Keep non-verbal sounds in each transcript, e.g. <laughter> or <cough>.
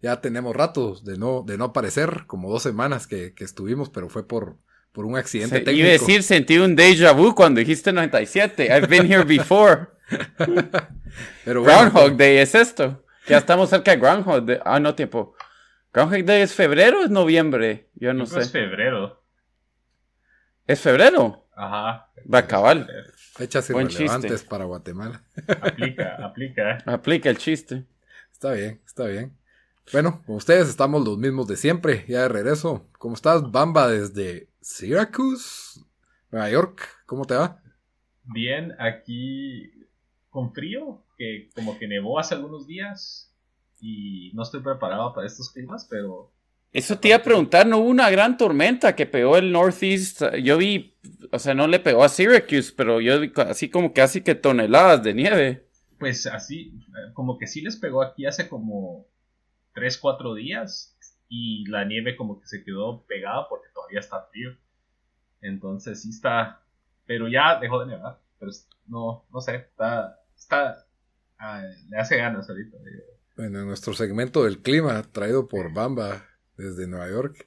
ya tenemos ratos de no, de no aparecer, como dos semanas que, que estuvimos, pero fue por, por un accidente Se- técnico. Iba a decir, sentí un déjà vu cuando dijiste 97. I've been here before. <laughs> pero bueno, Groundhog Day es esto. Ya estamos cerca de Groundhog Day. Ah, no, tiempo. Groundhog Day es febrero o es noviembre? Yo no sé. Es febrero. ¿Es febrero? Ajá. Va a acabar. fechas buen irrelevantes chiste. para Guatemala. Aplica, aplica. Aplica el chiste. Está bien, está bien. Bueno, con ustedes estamos los mismos de siempre, ya de regreso. ¿Cómo estás, Bamba, desde Syracuse, Nueva York? ¿Cómo te va? Bien, aquí con frío, que como que nevó hace algunos días y no estoy preparado para estos climas, pero Eso te iba a preguntar, ¿no hubo una gran tormenta que pegó el Northeast? Yo vi, o sea, no le pegó a Syracuse, pero yo vi así como casi que toneladas de nieve. pues así, eh, como que sí les pegó aquí hace como 3, 4 días y la nieve como que se quedó pegada porque todavía está frío. Entonces sí está, pero ya dejó de nevar, pero no, no sé, está, está, ah, le hace ganas ahorita. Bueno, en nuestro segmento del clima, traído por Bamba desde Nueva York.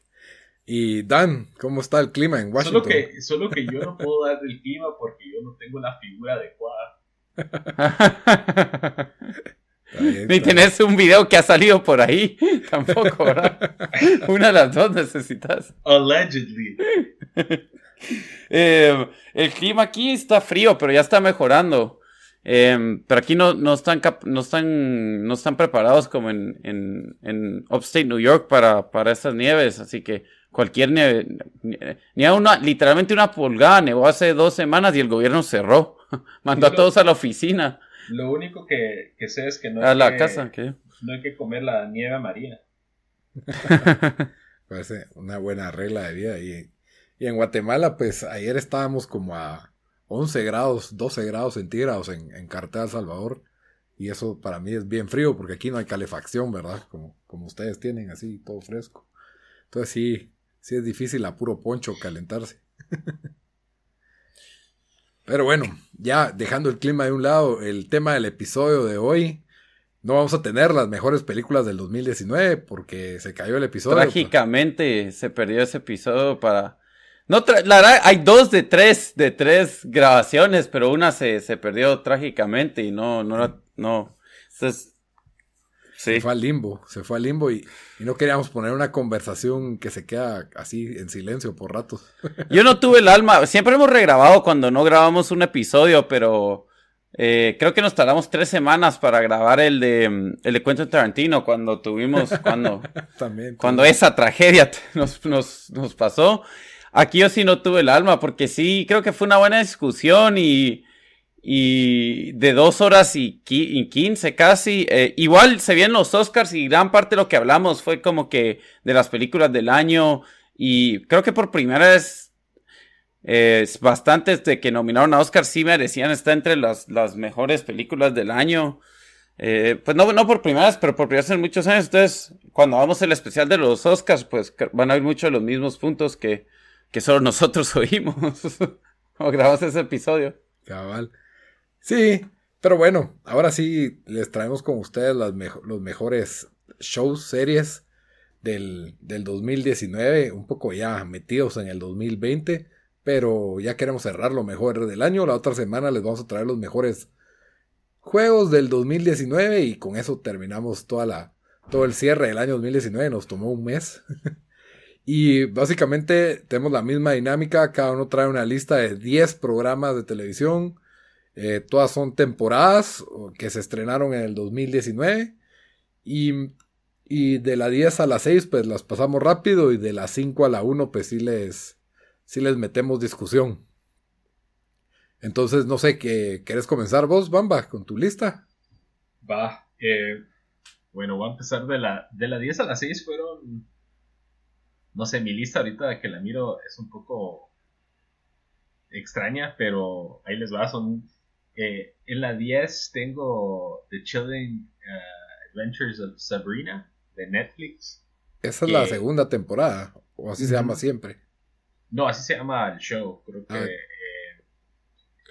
Y Dan, ¿cómo está el clima en Washington? Solo que, solo que yo no puedo dar el clima porque yo no tengo la figura adecuada. <laughs> Bien, Ni tenés un video que ha salido por ahí. <laughs> Tampoco, ¿verdad? <laughs> Una de las dos necesitas. Allegedly. <laughs> Eh, el clima aquí está frío, pero ya está mejorando. Eh, pero aquí no, no, están cap- no, están, no están preparados como en, en, en Upstate New York para, para estas nieves. Así que cualquier nieve, ni, ni a una, literalmente una pulgada nevó hace dos semanas y el gobierno cerró. Mandó a todos a la oficina, Lo único que, que sé es que no a hay la que, casa. ¿qué? no hay que comer la nieve amarilla. <laughs> Parece una buena regla de vida. Y, y en Guatemala, pues ayer estábamos como a 11 grados, 12 grados centígrados en, en Cartel Salvador. Y eso para mí es bien frío porque aquí no hay calefacción, ¿verdad? Como, como ustedes tienen, así, todo fresco. Entonces sí, sí es difícil a puro poncho calentarse. <laughs> Pero bueno, ya dejando el clima de un lado, el tema del episodio de hoy. No vamos a tener las mejores películas del 2019 porque se cayó el episodio. Trágicamente se perdió ese episodio para... No, la verdad, hay dos de tres, de tres grabaciones, pero una se, se perdió trágicamente y no, no, no. Entonces, sí. Se fue al limbo, se fue al limbo y, y no queríamos poner una conversación que se queda así en silencio por ratos. <laughs> Yo no tuve el alma, siempre hemos regrabado cuando no grabamos un episodio, pero eh, creo que nos tardamos tres semanas para grabar el de, mm, el de Quentin Tarantino cuando tuvimos, cuando... <laughs> También. cuando esa tragedia nos, nos, nos pasó. Aquí yo sí no tuve el alma, porque sí, creo que fue una buena discusión y, y de dos horas y, qui- y quince casi. Eh, igual se vienen los Oscars y gran parte de lo que hablamos fue como que de las películas del año y creo que por primera vez eh, bastantes de que nominaron a Oscar sí merecían estar entre las, las mejores películas del año. Eh, pues no, no por primera vez, pero por primera vez en muchos años. Entonces, cuando hagamos el especial de los Oscars, pues van a haber muchos de los mismos puntos que, que solo nosotros <laughs> oímos. <laughs> o grabamos ese episodio. Cabal. Sí, pero bueno, ahora sí les traemos con ustedes las los mejores shows, series del, del 2019, un poco ya metidos en el 2020, pero ya queremos cerrar lo mejor del año. La otra semana les vamos a traer los mejores juegos del 2019 y con eso terminamos toda la, todo el cierre del año 2019. Nos tomó un mes. <laughs> y básicamente tenemos la misma dinámica. Cada uno trae una lista de 10 programas de televisión. Eh, todas son temporadas que se estrenaron en el 2019. Y, y de la 10 a la 6 pues las pasamos rápido y de la 5 a la 1 pues sí les, sí les metemos discusión. Entonces, no sé, ¿qué, ¿quieres comenzar vos, Bamba, con tu lista? Va, eh, bueno, voy a empezar de la, de la 10 a la 6 fueron, no sé, mi lista ahorita que la miro es un poco extraña, pero ahí les va, son, eh, en la 10 tengo The Chilling uh, Adventures of Sabrina de Netflix. Esa es la segunda temporada, o así se llama siempre. No, así se llama el show, creo que... Ah.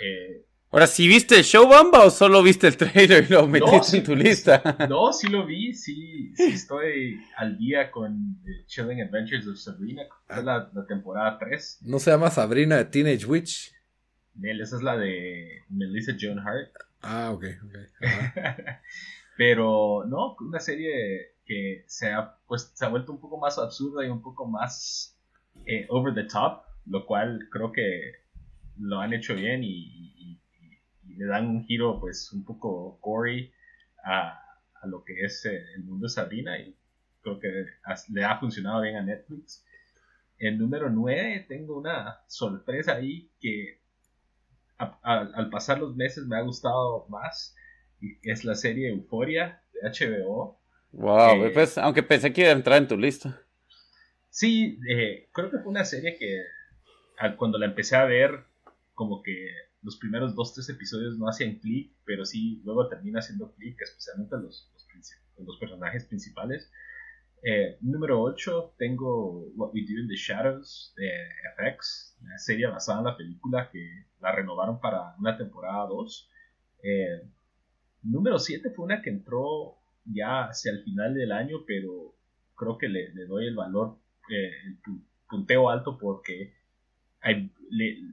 Eh, Ahora, ¿sí viste el show, Bamba, o solo viste el trailer y lo metiste en tu lista? <laughs> No, sí lo vi, sí, sí estoy al día con The Chilling Adventures of Sabrina, es la, temporada 3. ¿No se llama Sabrina de Teenage Witch? Esa es la de Melissa Joan Hart. Ah, ok, ok. <laughs> Pero, no, una serie que se ha, pues, se ha vuelto un poco más absurda y un poco más eh, over the top, lo cual creo que lo han hecho bien y, le dan un giro pues un poco gory a, lo que es eh, el mundo de Sabrina y creo que le ha funcionado bien a Netflix. El número 9 tengo una sorpresa ahí que al pasar los meses me ha gustado más y es la serie Euforia de HBO. Wow, pues, aunque pensé que iba a entrar en tu lista. Sí, eh, creo que fue una serie que cuando la empecé a ver como que los primeros dos, tres episodios no hacían clic, pero sí luego termina haciendo clic, especialmente los, los, personajes principales. Eh, número 8 tengo What We Do in the Shadows de FX, una serie basada en la película que la renovaron para una temporada 2. Eh, número 7 fue una que entró ya hacia el final del año, pero creo que le, le doy el valor, eh, el punteo alto porque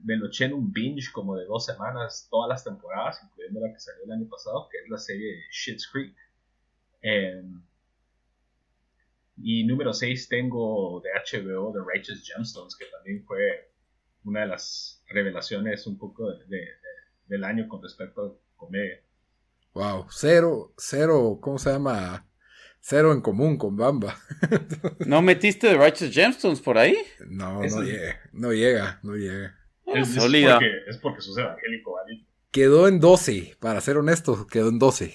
me lo eché en un binge como de dos semanas, todas las temporadas, incluyendo la que salió el año pasado, que es la serie Shit's Creek. Y número 6 tengo de HBO The Righteous Gemstones, que también fue una de las revelaciones un poco del año con respecto a comedia. Wow, cero, cero, ¿cómo se llama? cero en común con Bamba. <laughs> ¿No metiste The Righteous Gemstones por ahí? No, no llega, no llega, no llega. Es, sólida. es porque sos evangélico, ¿vale? Quedó en 12, para ser honesto, quedó en 12.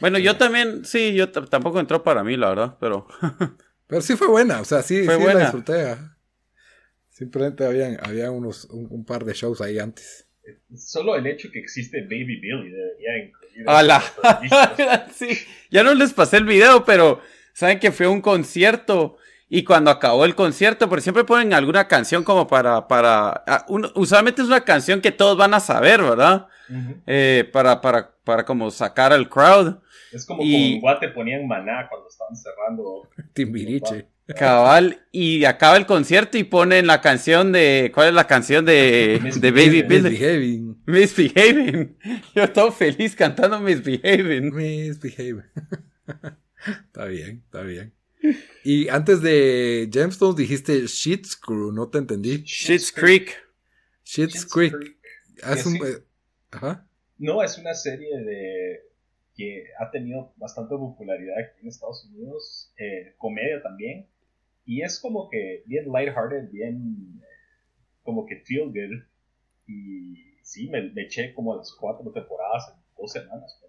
Bueno, yo también, sí, yo tampoco entró para mí, la verdad, pero... <laughs> pero sí fue buena, o sea, sí, fue sí buena. la disfruté. Simplemente habían, había unos, un par de shows ahí antes solo el hecho que existe Baby Billy debería incluir. ¡Hala! <laughs> sí, ya no les pasé el video, pero saben que fue un concierto. Y cuando acabó el concierto, porque siempre ponen alguna canción como para, para, ah, usualmente es una canción que todos van a saber, ¿verdad? Eh, para, para, para como sacar al crowd. Es como y... como en Guate ponían maná cuando estaban cerrando. <laughs> Timbiriche. Cabal, y acaba el concierto y ponen la canción de. ¿Cuál es la canción de, <laughs> de Baby Misbehaving. Misbehaving. <laughs> Yo estaba feliz cantando Misbehaving. Misbehaving. está bien, está bien. Y antes de Gemstones dijiste Shit's Crew, no te entendí. Shit's Creek. Shit's, Creek. Eh, ajá. No, es una serie de que ha tenido bastante popularidad aquí en Estados Unidos, eh, comedia también, y es como que bien lighthearted, bien como que feel good. Y sí, me, eché como las cuatro temporadas en dos semanas.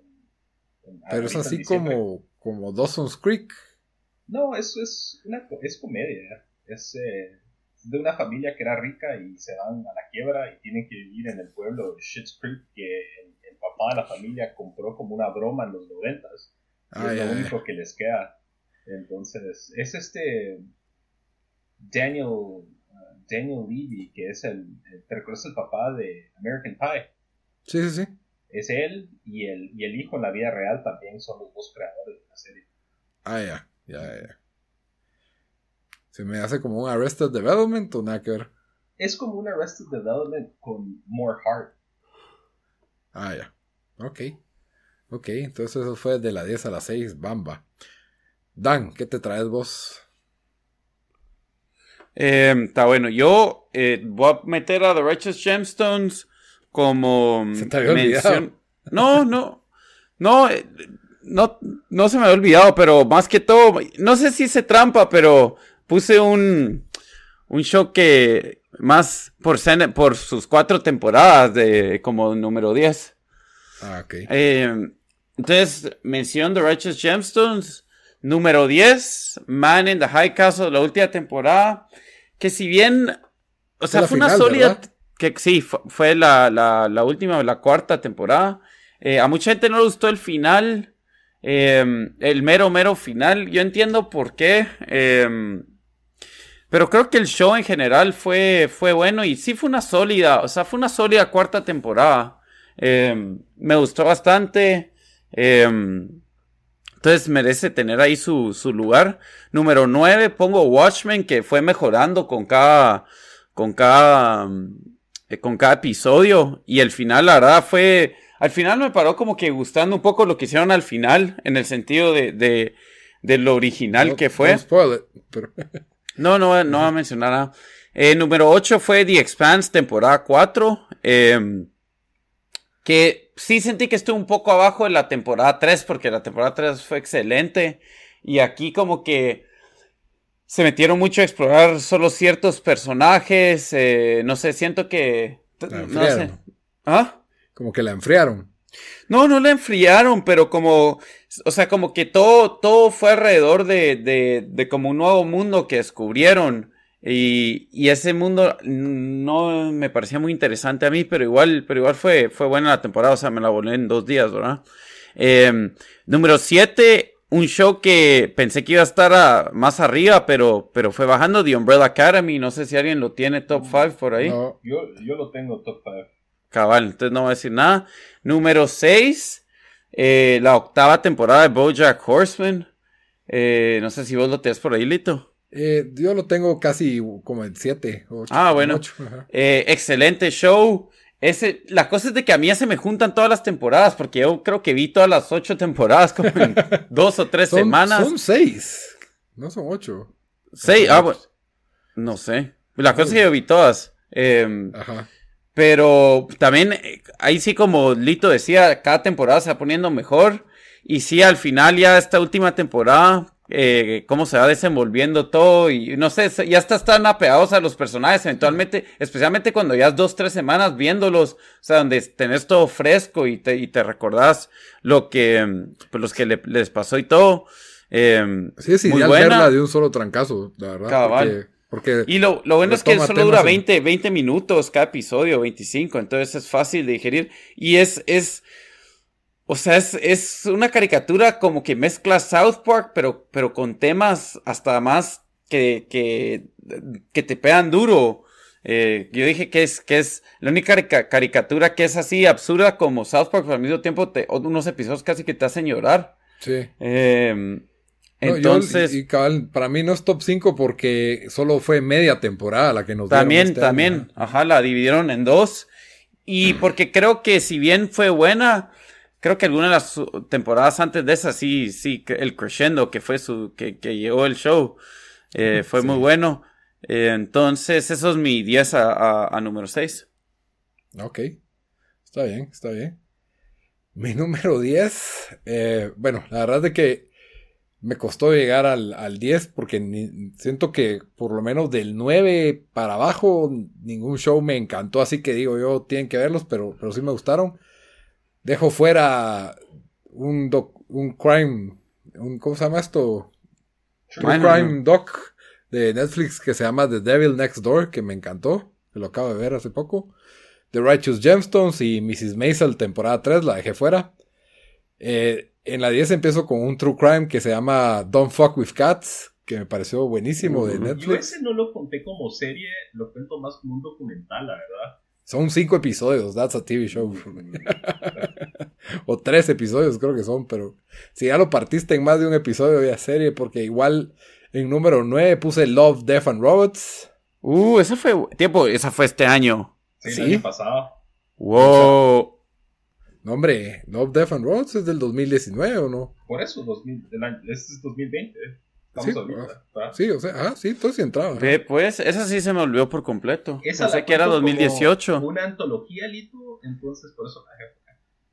Pero es así como, como Dawson's Creek. No, eso es, una, es comedia. Es eh, de una familia que era rica y se van a la quiebra y tienen que vivir en el pueblo de Schitt's Creek, que el, papá de la familia compró como una broma en los noventas. Ah, es lo único que les queda. Entonces, es este Daniel, uh, Daniel Levy, que es el, ¿te recuerdas el papá de American Pie? Sí, sí, sí. Es él y el, y el hijo en la vida real también son los dos creadores de la serie. Ah, ya, ya, ya. Se me hace como un Arrested Development o nada que ver. Es como un Arrested Development con more heart. Ah, ya. Ok. Ok, entonces eso fue de la 10 a la 6, Bamba. Dan, ¿qué te traes vos? Eh, está bueno. Yo eh, voy a meter a The Righteous Gemstones como Se te había olvidado. No, no. No, eh, no, no se me había olvidado, pero más que todo, no sé si se trampa, pero puse un, un show que más por, por sus cuatro temporadas de como número 10. Ah, ok. Eh, entonces, mención The Righteous Gemstones. Número 10, Man in the High Castle, la última temporada. Que si bien, o sea, fue una sólida. ¿verdad? Que sí, fu- fue la, la, la última, la cuarta temporada. Eh, a mucha gente no le gustó el final. Eh, el mero, mero final. Yo entiendo por qué. eh, pero creo que el show en general fue, fue bueno y sí fue una sólida, o sea, fue una sólida cuarta temporada. Eh, me gustó bastante. entonces merece tener ahí su, su lugar. Número 9, pongo Watchmen, que fue mejorando con cada, con cada, eh, con cada episodio. Y el final, la verdad, fue, al final me paró como que gustando un poco lo que hicieron al final, en el sentido de, de, de lo original No- que fue. no pero- <laughs> No, no, no va a mencionar nada. Eh, número 8 fue The Expanse, temporada 4. eh, que sí sentí que estuvo un poco abajo de la temporada 3, porque la temporada 3 fue excelente. Y aquí como que se metieron mucho a explorar solo ciertos personajes. eh, no sé, siento que... No sé. ¿Ah? Como que la enfriaron. No, no la enfriaron, pero como, o sea, como que todo, todo fue alrededor de, de, de como un nuevo mundo que descubrieron. Y, y ese mundo no me parecía muy interesante a mí, pero igual, pero igual fue, fue buena la temporada, o sea, me la volé en dos días, ¿verdad? Eh, número 7, un show que pensé que iba a estar a- más arriba, pero, pero fue bajando, The Umbrella Academy, no sé si alguien lo tiene top 5 por ahí. No, Yo, yo lo tengo top 5. Cabal, entonces no voy a decir nada. Número 6, la octava temporada de Bojack Horseman. Eh, no sé si vos lo tenés por ahí, Lito. eh, yo lo tengo casi como en 7. Ah, bueno. Eh, excelente show. Ese, la cosa es de que a mí ya se me juntan todas las temporadas, porque yo creo que vi todas las ocho temporadas como en <laughs> dos o tres Son, semanas. son 6. No son 8. Seis, ah, bueno, no sé. La cosa es que yo vi todas. Em, Ajá. Pero también, eh, ahí sí como Lito decía, cada temporada se va poniendo mejor. Y sí, al final ya esta última temporada, eh, cómo se va desenvolviendo todo. Y no sé, ya estás tan apegados a los personajes eventualmente, especialmente cuando ya es dos, tres semanas viéndolos. O sea, donde tenés todo fresco y te, y te recordás lo que, pues, los que le- les pasó y todo. Em, Sí, es muy ideal buena. verla de un solo trancazo, la verdad. Cabal. Porque, porque Y lo, lo bueno es que solo dura temas en- 20, 20 minutos cada episodio, 25, entonces es fácil de digerir. Y es, es, o sea, es, es una caricatura como que mezcla South Park, pero, pero con temas hasta más que, que, que te pegan duro. Eh, yo dije que es, que es la única carica- caricatura que es así absurda como South Park, pero al mismo tiempo te, unos episodios casi que te hacen llorar. sí. Eh, No, yo- entonces... y, y cabal, para mí no es top 5 porque solo fue media temporada la que nos dieron También, este año, también, ajá, la dividieron en dos. Y porque creo que si bien fue buena, creo que alguna de las temporadas antes de esa sí, sí, el crescendo que fue su, que, que llegó el show, eh, fue Sí. muy bueno. Eh, entonces, eso es mi 10 a, a- a número 6. Ok. Está bien, está bien. Mi <laughs> número 10. eh, bueno, la verdad es que me costó llegar al, al 10 porque ni- siento que por lo menos del 9 para abajo ningún show me encantó. Así que digo yo, tienen que verlos, pero, pero sí me gustaron. Dejo fuera un, doc- un crime. Un, ¿Cómo se llama esto? Bueno, crime doc de Netflix que se llama The Devil Next Door, que me encantó, que lo acabo de ver hace poco. The Righteous Gemstones y Mrs. Maisel, temporada 3, la dejé fuera. Eh, en la 10 empiezo con un true crime que se llama Don't Fuck with Cats, que me pareció buenísimo de Ujú. Yo Netflix. ese no lo conté como serie, lo cuento más como un documental, la verdad. Son cinco episodios, that's a TV show. <laughs> o tres episodios creo que son, pero si ya lo partiste en más de un episodio de serie, porque igual en número 9 puse Love, Death and Robots. Uh, esa fue, tiempo, esa fue este año. Sí, ¿Sí? el año pasado. Wow. No, hombre, Love, Death and Robots es del 2019, ¿o no? Por eso, 2000, el año, este es 2020. Estamos Sí, ahorita. ¿tá? Sí, o sea, ah, sí, entonces sí entraba. ¿no? Ve, pues, esa sí se me olvidó por completo. Esa Pensé que era cuento como 2018. Una antología, Lito, entonces por eso la dejé.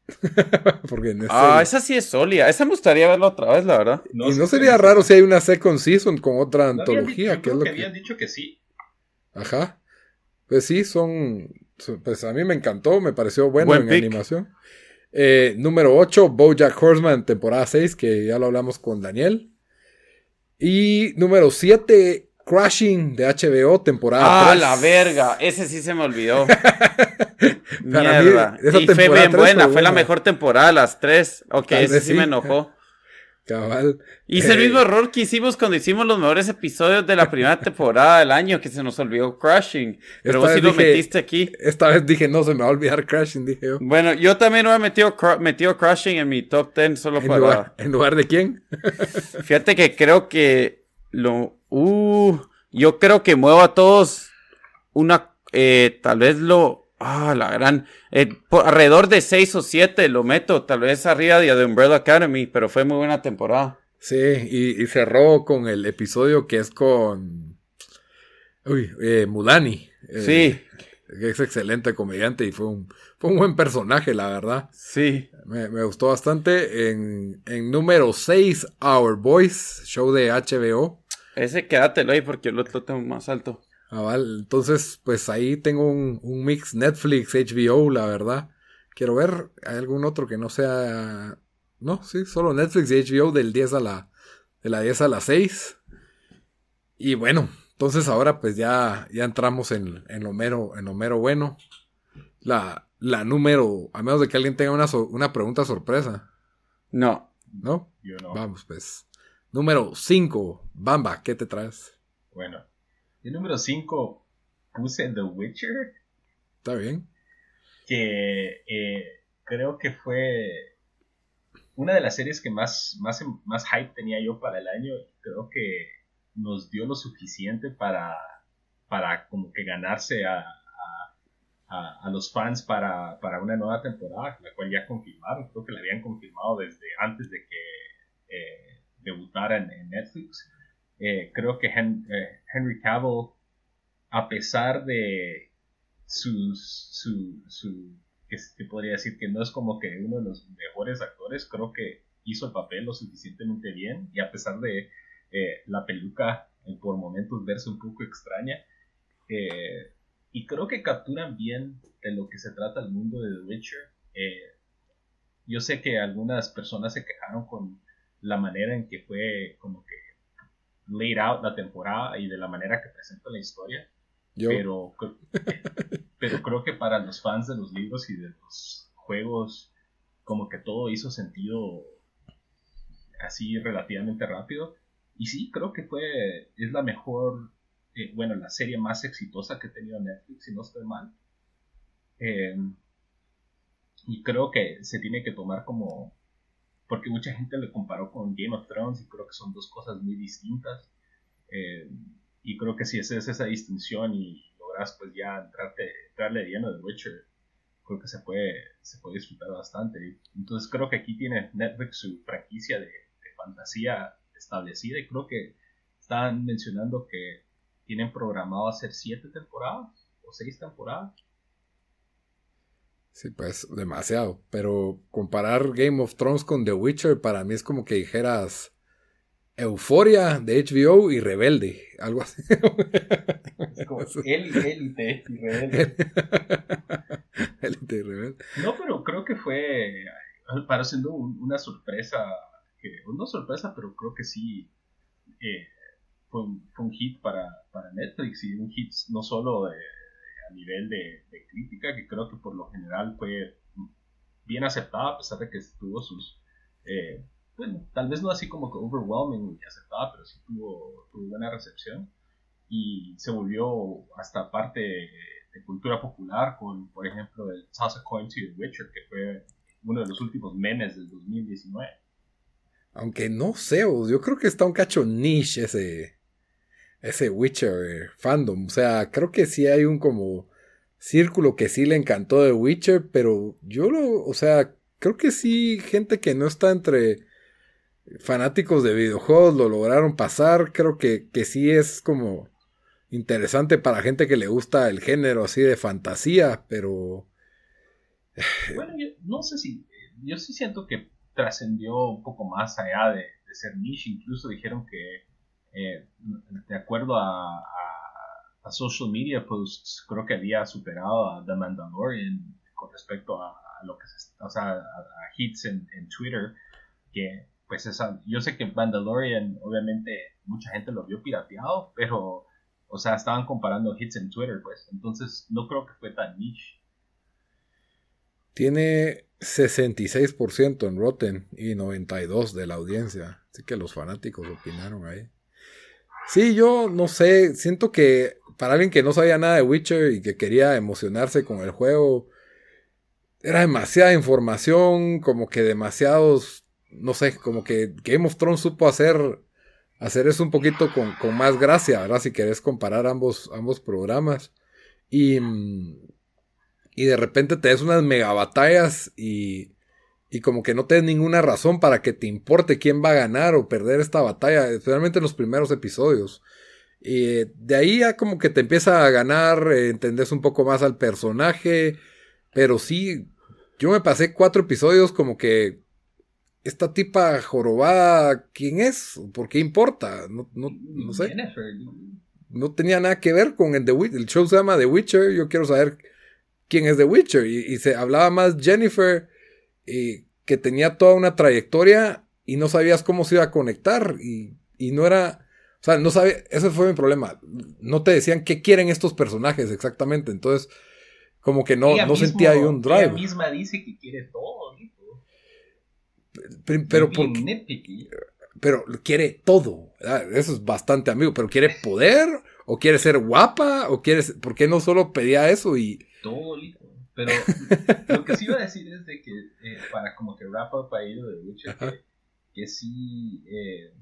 <laughs> Porque en Ah, este- esa sí es sólida. Esa me gustaría verla otra vez, la verdad. y no sería raro si hay una second season con otra No habían antología, dicho- que es lo que... habían dicho que sí. Ajá. Pues sí, son. Pues a mí me encantó, me pareció bueno Buen en pick. animación. Eh, número 8, Bojack Horseman, temporada 6, que ya lo hablamos con Daniel. Y número 7, Crashing de HBO, temporada Ah, 3. la verga. Ese sí se me olvidó. <laughs> Mí, Mierda. esa y fue temporada bien buena, fue fue la buena. mejor temporada, las tres. Ok, Tal ese sí, sí. me enojó. Cabal. Hice el Eh, mismo error que hicimos cuando hicimos los mejores episodios de la primera temporada del año, que se nos olvidó Crashing. Pero Esta vos sí lo metiste aquí. Esta vez dije, no se me va a olvidar Crashing, dije yo. Bueno, yo también hubiera metido, metido Crashing en mi top 10 solo ¿En para... lugar, ¿En lugar de quién? <laughs> Fíjate que creo que lo... Uh, yo creo que muevo a todos una... eh, tal vez lo... Ah, la gran... eh, por alrededor de 6 o 7 lo meto, tal vez arriba de The Umbrella Academy, pero fue muy buena temporada. Sí, y, y cerró con el episodio que es con. Uy, eh, Mulani. eh, Sí, que es excelente comediante y fue un, fue un buen personaje, la verdad. sí. Me, me gustó bastante. En, en número 6, Our Boys, show de HBO. Ese quédatelo ahí porque lo lo tengo más alto. Ah, vale. Entonces, pues ahí tengo un, un mix Netflix, HBO, la verdad. Quiero ver, ¿hay algún otro que no sea... No, sí, solo Netflix y HBO del 10 a la... De la 10 a la 6. Y bueno, entonces ahora pues ya, ya entramos en, en, lo mero, en lo mero bueno. La, la número, a menos de que alguien tenga una, so- una pregunta sorpresa, No, ¿no? Yo no. Vamos pues. Número 5, Bamba, ¿qué te traes? Bueno. Y número 5 puse The Witcher, ¿Está bien? que eh, creo que fue una de las series que más, más, más hype tenía yo para el año. Creo que nos dio lo suficiente para, para como que ganarse a, a, a- a los fans para, para una nueva temporada, la cual ya confirmaron. Creo que la habían confirmado desde antes de que eh, debutara en, en Netflix. Eh, creo que eh, Henry Cavill, a pesar de sus, su, su, que se podría decir que no es como que uno de los mejores actores, creo que hizo el papel lo suficientemente bien y a pesar de eh, la peluca por momentos verse un poco extraña, y creo que capturan bien de lo que se trata el mundo de The Witcher. Yo sé que algunas personas se quejaron con la manera en que fue como que laid out la temporada y de la manera que presenta la historia Yo, pero, pero creo que para los fans de los libros y de los juegos, como que todo hizo sentido así relativamente rápido. Y sí, creo que fue, es la mejor, eh, bueno, la serie más exitosa que ha tenido Netflix, si no estoy mal. Eh, y creo que se tiene que tomar como, porque mucha gente le comparó con Game of Thrones y creo que son dos cosas muy distintas. Eh, y creo que si haces esa distinción y logras pues ya entrarte, entrarle lleno de Witcher, creo que se puede, se puede disfrutar bastante. Entonces creo que aquí tiene Netflix su franquicia de, de fantasía establecida y creo que están mencionando que tienen programado hacer siete temporadas o seis temporadas. Sí, pues demasiado. Pero comparar Game of Thrones con The Witcher para mí es como que dijeras Euforia de HBO y Rebelde. Algo así. Es como <laughs> él, élite y rebelde. <laughs> Élite y Rebelde. No, pero creo que fue, para siendo un- una sorpresa, que, no sorpresa, pero creo que sí eh, fue, un, fue un hit para, para Netflix y un hit no solo de- a nivel de, crítica, que creo que por lo general fue bien aceptada, a pesar de que tuvo sus, eh, bueno, tal vez no así como que overwhelming y aceptada, pero sí tuvo, tuvo buena recepción y se volvió hasta parte de, cultura popular con, por ejemplo, el Toss a Coin to the Witcher, que fue uno de los últimos memes del 2019. Aunque no sé, yo creo que está un cacho niche ese, ese Witcher eh, fandom. O sea, creo que sí hay un como círculo que sí le encantó de Witcher, pero yo lo, o sea, creo que sí, gente que no está entre fanáticos de videojuegos lo lograron pasar. Creo que, que sí es como interesante para gente que le gusta el género así de fantasía, pero... <sighs> Bueno, yo no sé si... Yo sí siento que trascendió un poco más allá de, ser niche. Incluso dijeron que, eh, de acuerdo a, social media posts, creo que había superado a The Mandalorian con respecto a, lo que o sea, a, hits en, en, Twitter. Que, pues, esa, yo sé que Mandalorian, obviamente, mucha gente lo vio pirateado, pero o sea, estaban comparando hits en Twitter, pues. Entonces, no creo que fue tan niche. Tiene 66% en Rotten y 92% de la audiencia. Así que los fanáticos opinaron ahí. Sí, yo no sé. Siento que para alguien que no sabía nada de Witcher y que quería emocionarse con el juego, era demasiada información, como que demasiados. No sé, como que Game of Thrones supo hacer hacer eso un poquito con, más gracia, ¿verdad? Si querés comparar ambos, ambos programas. Y, y de repente te des unas mega batallas y, y como que no te ninguna razón para que te importe quién va a ganar o perder esta batalla, especialmente en los primeros episodios. Y de ahí ya como que te empieza a ganar, eh, entendés un poco más al personaje, pero sí, yo me pasé cuatro episodios como que esta tipa jorobada, ¿quién es? ¿Por qué importa? No, no, no sé. No tenía nada que ver con el The Witcher. El show se llama The Witcher. Yo quiero saber quién es The Witcher. Y, se hablaba más Jennifer, y que tenía toda una trayectoria y no sabías cómo se iba a conectar. Y, y no era. O sea, no sabía. Ese fue mi problema. No te decían qué quieren estos personajes exactamente. Entonces, como que no, no sentía ahí un drive. Ella misma dice que quiere todo. Pero, pero quiere todo. Eso es bastante amigo. Pero quiere poder, o quiere ser guapa, o quiere. ¿Por qué no solo pedía eso y. Todo. Pero <laughs> lo que sí iba a decir es de que, eh, para como que wrap up ahí lo de Witcher, que, que, sí. Eh,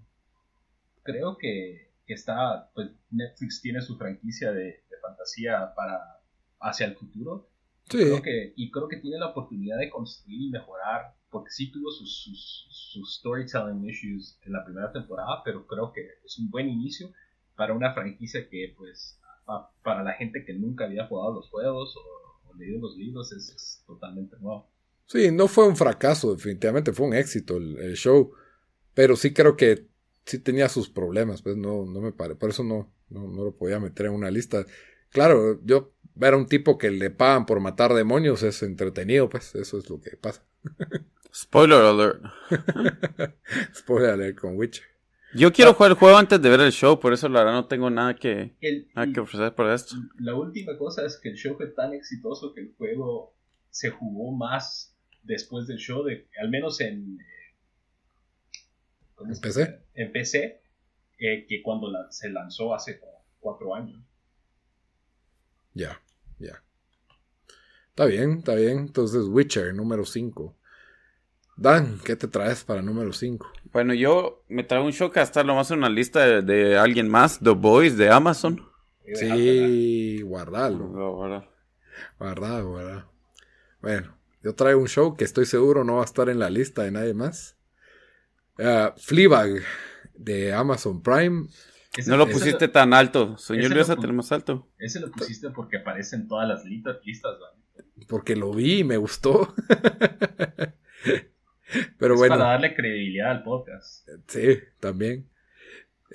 creo que, que, está. Pues Netflix tiene su franquicia de, fantasía para. hacia el futuro. Sí. que, y creo que tiene la oportunidad de construir y mejorar porque sí tuvo sus, sus, storytelling issues en la primera temporada, pero creo que es un buen inicio para una franquicia que, pues, para la gente que nunca había jugado los juegos o, leído los libros, es, totalmente nuevo. Sí, no fue un fracaso, definitivamente fue un éxito el, show, pero sí creo que sí tenía sus problemas, pues no, no me parece, por eso no, no, no, lo podía meter en una lista. Claro, yo era un tipo que le pagan por matar demonios, es entretenido, pues eso es lo que pasa. Spoiler alert. <laughs> Spoiler alert con Witcher. Yo quiero jugar el juego antes de ver el show, por eso la verdad no tengo nada que, que ofrecer por esto. La última cosa es que el show fue tan exitoso que el juego se jugó más después del show, de, al menos en, ¿En PC, en PC eh, que cuando se lanzó hace cuatro años. Ya, ya. Está bien, está bien. Entonces, Witcher, número 5. Dan, ¿qué te traes para número 5? Bueno, yo me traigo un show que hasta lo más en una lista de, alguien más, The Boys de Amazon. Sí, guardalo. Guardalo, guardalo. Bueno, yo traigo un show que estoy seguro no va a estar en la lista de nadie más. Uh, Fleabag de Amazon Prime. no lo pusiste tan alto. Señor, yo a tener más alto. Ese lo pusiste porque aparece en todas las listas, listas Porque lo vi y me gustó. <laughs> Pero bueno. Para darle credibilidad al podcast. Sí, también.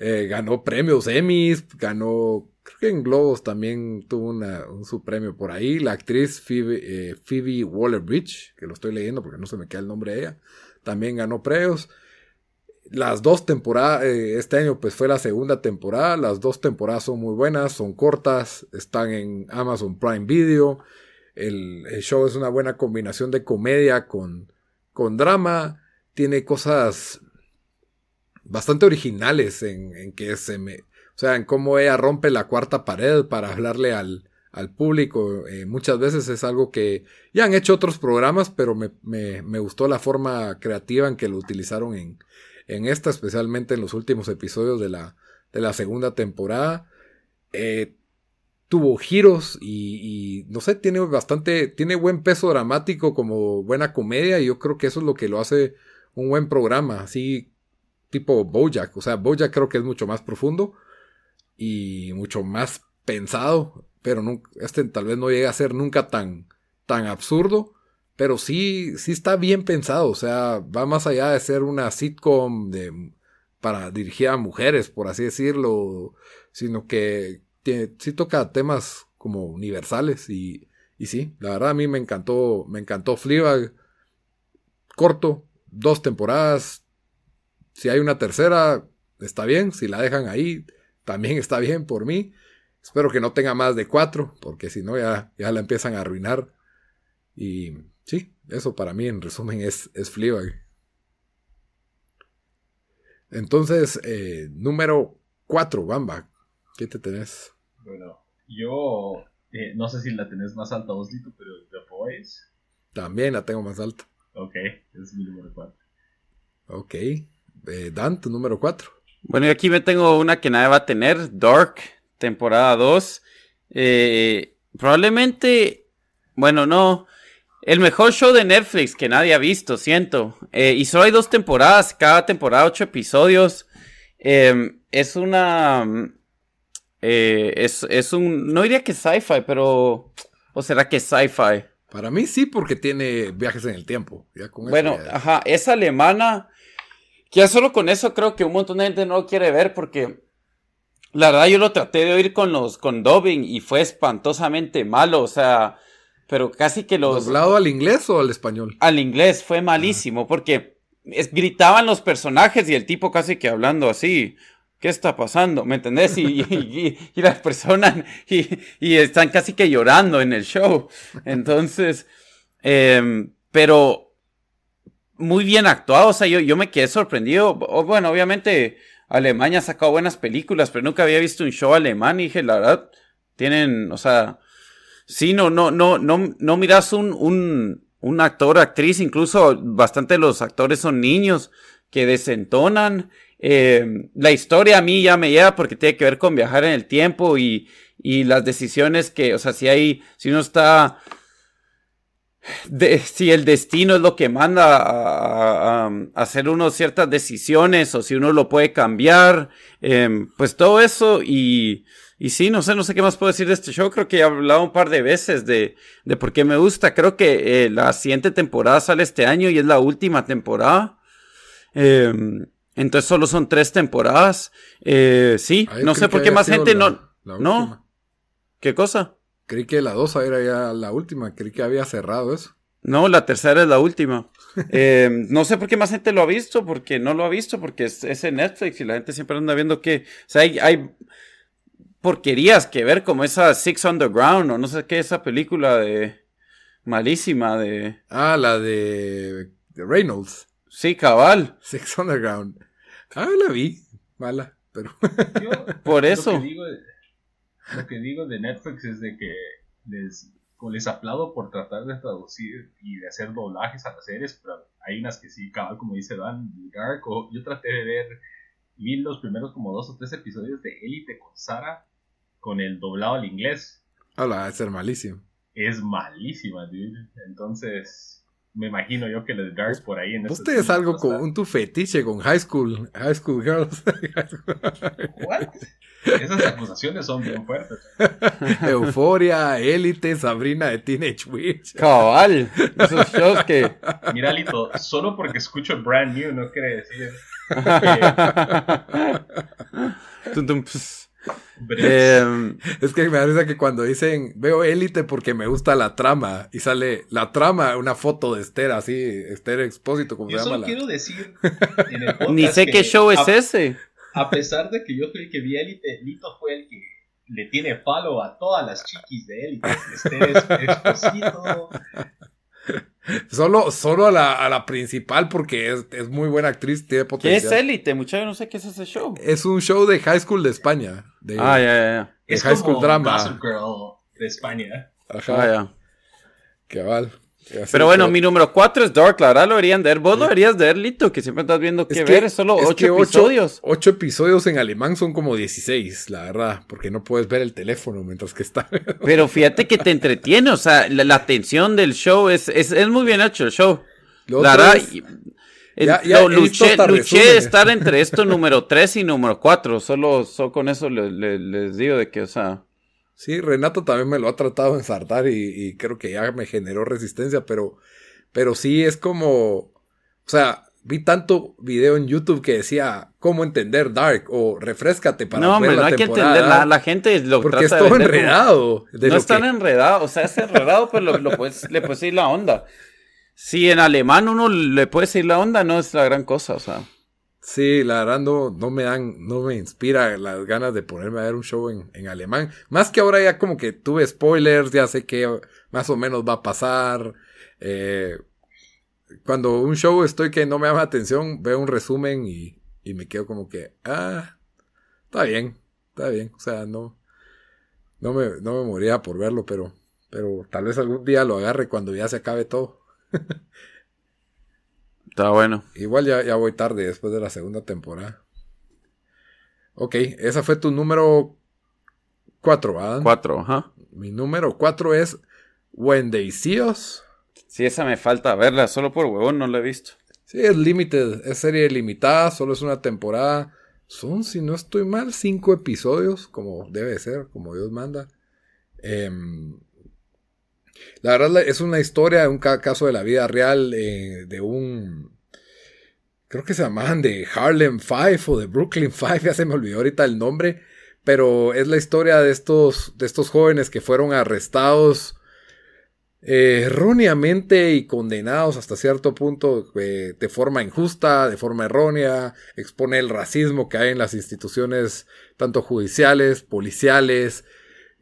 Eh, ganó premios Emmys, ganó, creo que en Globos también tuvo una, un su premio por ahí. La actriz Phoebe, eh, Phoebe Waller-Bridge, que lo estoy leyendo porque no se me queda el nombre de ella, también ganó premios. Las dos temporadas, eh, este año pues fue la segunda temporada, las dos temporadas son muy buenas, son cortas, están en Amazon Prime Video. el show es una buena combinación de comedia con, con drama, tiene cosas bastante originales en, que se me... O sea, en cómo ella rompe la cuarta pared para hablarle al, al público. Eh, muchas veces es algo que ya han hecho otros programas, pero me, me, gustó la forma creativa en que lo utilizaron en, en, esta, especialmente en los últimos episodios de la, de la segunda temporada. Eh, tuvo giros y, y, no sé, tiene bastante, tiene buen peso dramático como buena comedia y yo creo que eso es lo que lo hace un buen programa, así tipo Bojack, o sea, Bojack creo que es mucho más profundo y mucho más pensado, pero este tal vez no llegue a ser nunca tan, tan absurdo, pero sí, sí está bien pensado, o sea, va más allá de ser una sitcom de, para dirigir a mujeres, por así decirlo, sino que tiene, sí toca temas como universales y, y sí, la verdad a mí me encantó, me encantó Fleabag, corto, dos temporadas, si hay una tercera, está bien, si la dejan ahí, también está bien por mí. Espero que no tenga más de cuatro, porque si no ya, ya la empiezan a arruinar. Y sí, eso para mí en resumen es, es. Entonces, eh, número 4, Bamba. ¿Qué te tenés? Bueno, yo eh, no sé si la tenés más alta vos, pero The Boys. También la tengo más alta. Ok, es mi número 4. Ok. Eh, Dan, tu número 4. Bueno, y aquí me tengo una que nadie va a tener. Dark, temporada 2. probablemente, bueno, no. El mejor show de Netflix que nadie ha visto, siento. Eh, y solo hay dos temporadas, cada temporada ocho episodios. Es una... Eh, es, un... No diría que sci-fi, pero... ¿O será que sci-fi? Para mí sí, porque tiene viajes en el tiempo. bueno, ajá, es alemana. Ya solo con eso creo que un montón de gente no lo quiere ver porque... La verdad yo lo traté de oír con los... con dubbing y fue espantosamente malo, o sea pero casi que los... ¿Doblado al inglés o al español? Al inglés, fue malísimo, porque gritaban los personajes y el tipo casi que hablando así. ¿Qué está pasando? ¿Me entendés? Y, y, las personas y, están casi que llorando en el show. Entonces, em, pero muy bien actuado. O sea, yo, me quedé sorprendido. bueno, obviamente Alemania ha sacado buenas películas, pero nunca había visto un show alemán y dije, la verdad, tienen, o sea, Sí, no, no, no, no, no miras un, un, un actor, actriz, incluso bastante los actores son niños que desentonan. Eh, la historia a mí ya me lleva porque tiene que ver con viajar en el tiempo y, y las decisiones que, o sea, si hay, si uno está, de, si el destino es lo que manda a, a, hacer uno ciertas decisiones o si uno lo puede cambiar, eh, pues todo eso y y sí, no sé, no sé qué más puedo decir de este show. Creo que he hablado un par de veces de, de por qué me gusta. Creo que eh, la siguiente temporada sale este año y es la última temporada. Em, entonces solo son tres temporadas. Eh, sí, no sé por qué más gente no... ¿No? ¿Qué cosa? Creí que la dos era ya la última. Creí que había cerrado eso. No, la tercera es la última. <laughs> Em, no sé por qué más gente lo ha visto, porque no lo ha visto, porque es, es en Netflix y la gente siempre anda viendo que... O sea, hay, hay porquerías que ver como esa Six Underground o no sé qué, esa película de malísima de... Ah, la de, Reynolds. Sí, cabal. Six Underground. Ah, la vi. Mala, pero... Por eso. Lo que, digo, lo que, digo, de Netflix es de que les, les aplaudo por tratar de traducir y de hacer doblajes a las series, pero hay unas que sí, cabal, como dice Dan, Dark, yo traté de ver vi los primeros como dos o tres episodios de Élite con Sara con el doblado al inglés. Hola, es ser malísimo. Es malísima, dude. Entonces, me imagino yo que los Darks por ahí en Usted es algo con un tu fetiche con High School, High School Girls. <laughs> ¿What? Esas acusaciones son bien fuertes. <laughs> Euforia, Élite, Sabrina de Teenage Witch. Cabal. Esos shows que. Mira, Lito, solo porque escucho Brand New no quiere decir. <laughs> Em, es que me parece que cuando dicen veo élite porque me gusta la trama y sale la trama, una foto de Esther así, Esther Expósito, como se llama. Yo quiero decir <laughs> Ni sé qué show es ese. A pesar de que yo fui el que vi élite, Lito fue el que le tiene palo a todas las chiquis de élite. Esther Expósito, Solo, solo a la, a la principal porque es, es, muy buena actriz, tiene potencial. ¿Qué es Élite, muchachos? No sé qué es ese show. Es un show de High School de España. De, ah, ya, ya, ya. Es High School Drama. Girl de España. Ajá. Ah, ya. Qué Pero bueno, mi número 4 es Dark, la verdad lo deberían de ver. Vos lo deberías de ver, Lito, que siempre estás viendo qué ver, es solo 8 episodios. 8 episodios en alemán son como 16, la verdad, porque no puedes ver el teléfono mientras que está. Pero fíjate que te entretiene, o sea, la, atención del show es, es, es, muy bien hecho el show. la verdad, ya, luché, luché estar entre esto <laughs> número 3 y número 4, solo, solo con eso les digo de que, o sea... Sí, Renato también me lo ha tratado de ensartar y, creo que ya me generó resistencia, pero, pero sí es como, o sea, vi tanto video en YouTube que decía cómo entender Dark o refrescate para no, ver la no hay que entender la, gente lo porque es todo enredado no es tan enredado o sea es enredado pero lo, puedes, le puedes ir la onda. Si en alemán uno le puede ir la onda no es la gran cosa o sea Sí, la verdad no, me dan, no me inspira las ganas de ponerme a ver un show en, alemán. Más que ahora ya como que tuve spoilers, ya sé que más o menos va a pasar. Eh, cuando un show estoy que no me llama atención, veo un resumen y, me quedo como que, ah, está bien, está bien. O sea, no, no me, no me moría por verlo, pero, pero tal vez algún día lo agarre cuando ya se acabe todo. <laughs> Está bueno. Igual ya, ya voy tarde después de la segunda temporada. Ok, esa fue tu número 4, Adam. 4, ajá. Mi número 4 es When They See Us. Sí, esa me falta verla, solo por huevón no la he visto. Sí, es limited, es serie limitada, solo es una temporada. Son, si no estoy mal, cinco episodios, como debe ser, como Dios manda. Eh, la verdad es una historia, un caso de la vida real eh, de un... Creo que se llamaban de Harlem Five o de Brooklyn Five, <laughs> ya se me olvidó ahorita el nombre, pero es la historia de estos, de estos jóvenes que fueron arrestados eh, erróneamente y condenados hasta cierto punto eh, de forma injusta, de forma errónea, expone el racismo que hay en las instituciones tanto judiciales, policiales,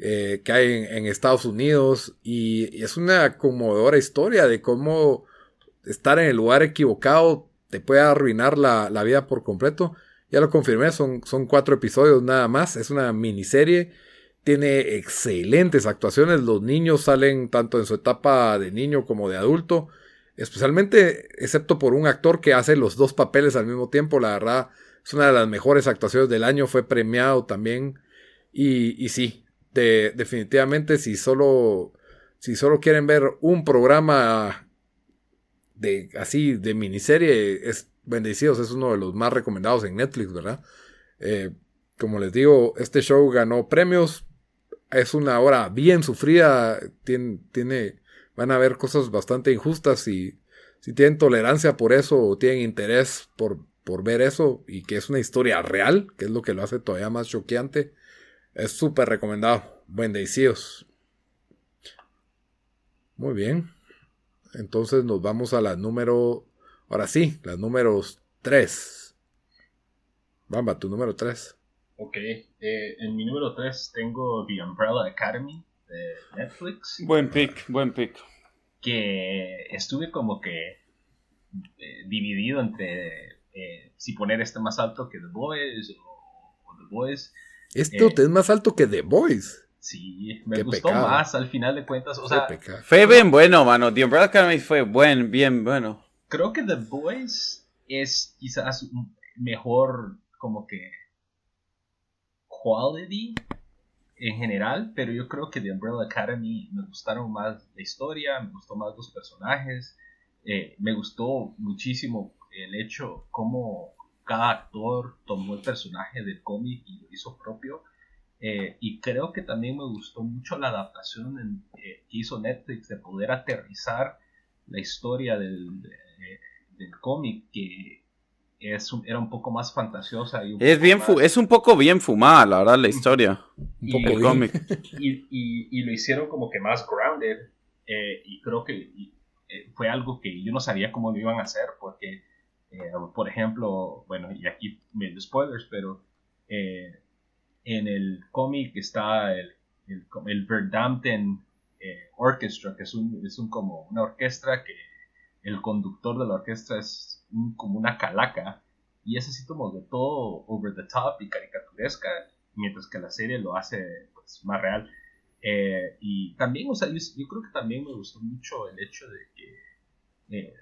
eh, que hay en, Estados Unidos y, es una conmovedora historia de cómo estar en el lugar equivocado te puede arruinar la, vida por completo. Ya lo confirmé, son, son cuatro episodios nada más, es una miniserie, tiene excelentes actuaciones, los niños salen tanto en su etapa de niño como de adulto, especialmente excepto por un actor que hace los dos papeles al mismo tiempo, la verdad es una de las mejores actuaciones del año, fue premiado también y, y sí, definitivamente si solo, si solo quieren ver un programa de así de miniserie, es Bendecidos, es uno de los más recomendados en Netflix, ¿verdad? Eh, como les digo, este show ganó premios. Es una hora bien sufrida. Tiene, tiene, van a ver cosas bastante injustas y si tienen tolerancia por eso o tienen interés por, por ver eso y que es una historia real, que es lo que lo hace todavía más choqueante, es súper recomendado. Bendecidos. Muy bien. Entonces nos vamos a la número. Ahora sí, las números 3. Bamba, tu número 3. Ok. Eh, en mi número 3 tengo The Umbrella Academy de Netflix. Buen pick, buen pick. Que estuve como que eh, dividido entre eh, si poner este más alto que The Boys o The Boys. Este es más alto que The Boys. Sí, me gustó más al final de cuentas. O sea, fue bien bueno, mano. The Umbrella Academy fue buen, bien bueno. Creo que The Boys es quizás mejor como que quality en general, pero yo creo que The Umbrella Academy me gustaron más la historia, me gustó más los personajes, eh, me gustó muchísimo el hecho cómo cada actor tomó el personaje del cómic y lo hizo propio. Eh, y creo que también me gustó mucho la adaptación eh, que hizo Netflix de poder aterrizar la historia del, del cómic que es era un poco más fantasiosa. Y es, bien es un poco bien fumada, la verdad, la <laughs> historia. un poco cómic. Y, y, lo hicieron como que más grounded. Eh, y creo que fue algo que yo no sabía cómo lo iban a hacer porque eh, por ejemplo, bueno, y aquí medio spoilers, pero eh, en el cómic está el, el, el eh, Orchestra, que es, un, es un, como una orquesta que el conductor de la orquesta es como una calaca y es así como de todo over the top y caricaturesca, mientras que la serie lo hace pues, más real. y también, o sea, yo, creo que también me gustó mucho el hecho de que eh,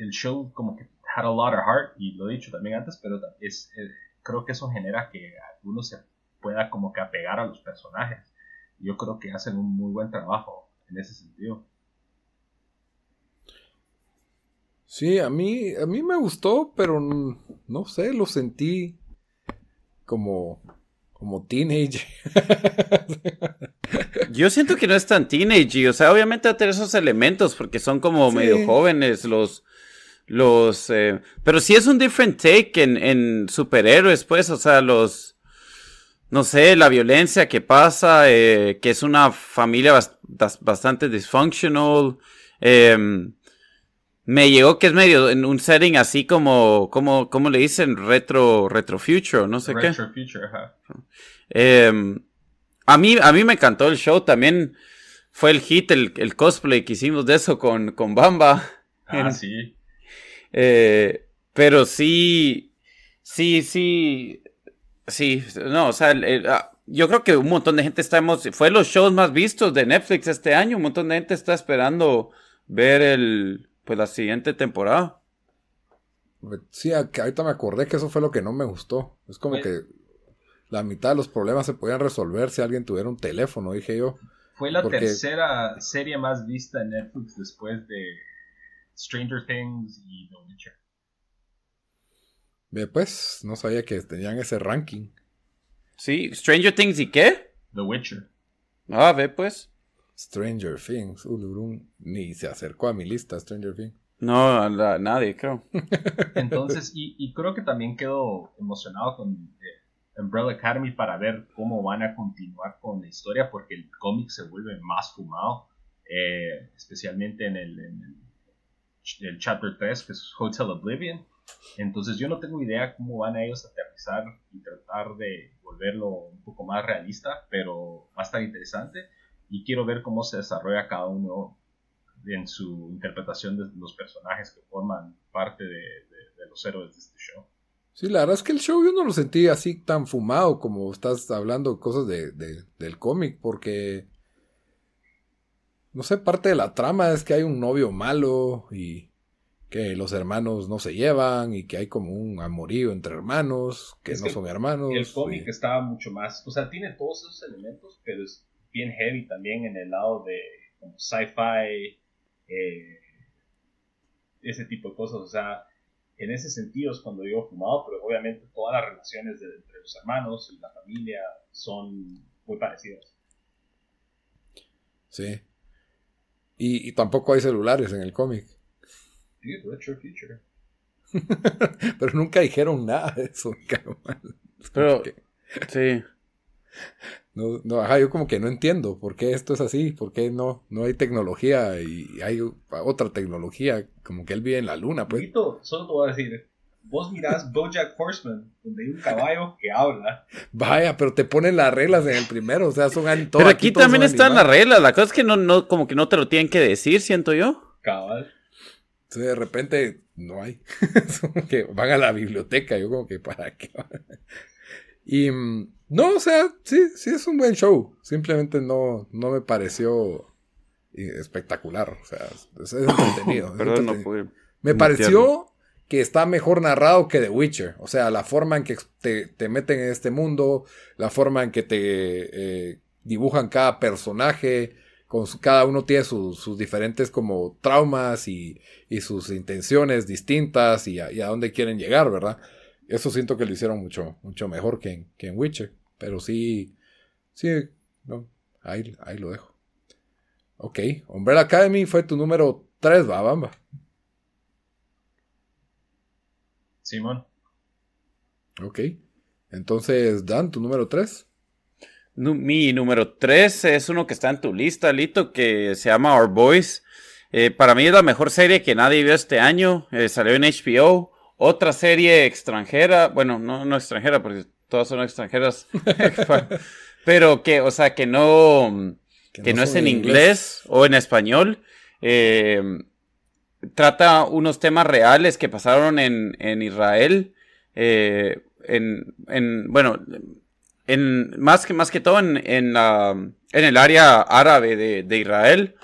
el, show como que had a lot of heart, y lo he dicho también antes, pero es, eh, creo que eso genera que uno se pueda como que apegar a los personajes. Yo creo que hacen un muy buen trabajo en ese sentido. Sí, a mí, a mí me gustó, pero no sé, lo sentí como, como teenage. <laughs> Yo siento que no es tan teenage, o sea, obviamente va a tener esos elementos porque son como medio jóvenes los, los, eh, pero sí es un different take en, en superhéroes, pues, o sea, los, no sé, la violencia que pasa, eh, que es una familia bastante dysfunctional, eh, me llegó que es medio en un setting así como, como, ¿cómo le dicen? Retro, retro future, no sé qué. Retro future, ajá. Em, a mí, a mí me encantó el show, también fue el hit, el, cosplay que hicimos de eso con, con Bamba. Ah, <laughs> sí. Eh, pero sí, sí, sí, sí, no, o sea, ah, yo creo que un montón de gente está, fue los shows más vistos de Netflix este año, un montón de gente está esperando ver el, pues la siguiente temporada. Sí, ahorita me acordé que eso fue lo que no me gustó. Es como que la mitad de los problemas se podían resolver si alguien tuviera un teléfono, dije yo. Fue la tercera serie más vista en Netflix después de Stranger Things y The Witcher. Ve, pues, no sabía que tenían ese ranking. Sí, Stranger Things y qué? The Witcher. Ah, ve, pues. Stranger Things, ni se acercó a mi lista Stranger Things. No, nadie, creo. <laughs> Entonces, y, creo que también quedo emocionado con eh, Umbrella Academy para ver cómo van a continuar con la historia, porque el cómic se vuelve más fumado, eh, especialmente en el, el, Chapter 3, que es Hotel Oblivion. Entonces, yo no tengo idea cómo van a ellos aterrizar y tratar de volverlo un poco más realista, pero va a estar interesante y quiero ver cómo se desarrolla cada uno en su interpretación de los personajes que forman parte de, los héroes de este show. Sí, la verdad es que el show yo no lo sentí así tan fumado como estás hablando cosas de, del cómic, porque no sé, parte de la trama es que hay un novio malo y que los hermanos no se llevan y que hay como un amorío entre hermanos, que no son hermanos. El cómic estaba mucho más, o sea, tiene todos esos elementos, pero es bien heavy también en el lado de como sci-fi, eh, ese tipo de cosas. O sea, en ese sentido es cuando digo fumado, pero obviamente todas las relaciones entre los hermanos y la familia son muy parecidas. Sí. Y, tampoco hay celulares en el cómic. <laughs> Sí, retro future. pero nunca dijeron nada de eso, <laughs> Pero, <laughs> sí. No, no, ajá, yo como que no entiendo por qué esto es así, por qué no, no hay tecnología y hay otra tecnología, como que él vive en la luna, pues. solo te voy a decir, vos mirás Bojack Horseman, donde hay un caballo que habla. Vaya, pero te ponen las reglas en el primero, o sea, son todo, Pero aquí, también están las reglas, la cosa es que no, no, como que no te lo tienen que decir, siento yo. Cabal. Entonces de repente no hay. <laughs> que van a la biblioteca, yo como que para qué. y mm, no, o sea, sí, sí es un buen show. Simplemente no, no me pareció espectacular. O sea, es, <coughs> entretenido. Perdón, no pude. Me pareció que está mejor narrado que The Witcher. O sea, la forma en que te, meten en este mundo, la forma en que te eh, dibujan cada personaje, con cada uno tiene sus diferentes como traumas y, sus intenciones distintas y a, y a, dónde quieren llegar, ¿verdad? Eso siento que lo hicieron mucho, mucho mejor que en, que en Witcher. Pero sí, sí, no, ahí, ahí lo dejo. Ok, Umbrella Academy fue tu número 3, va, bamba. Simón. Ok, entonces, Dan, tu número 3. Mi número 3 es uno que está en tu lista, Lito, que se llama Our Boys. Eh, para mí es la mejor serie que nadie vio este año. Eh, salió en HBO. Otra serie extranjera, bueno, no, no extranjera, porque todas son extranjeras, <laughs> <laughs> pero que, o sea, que no, que, no, es en inglés. o en español. Eh, trata unos temas reales que pasaron en, en Israel, eh, en, en, bueno, en, más que, más que todo en, en, en el área árabe de, de Israel.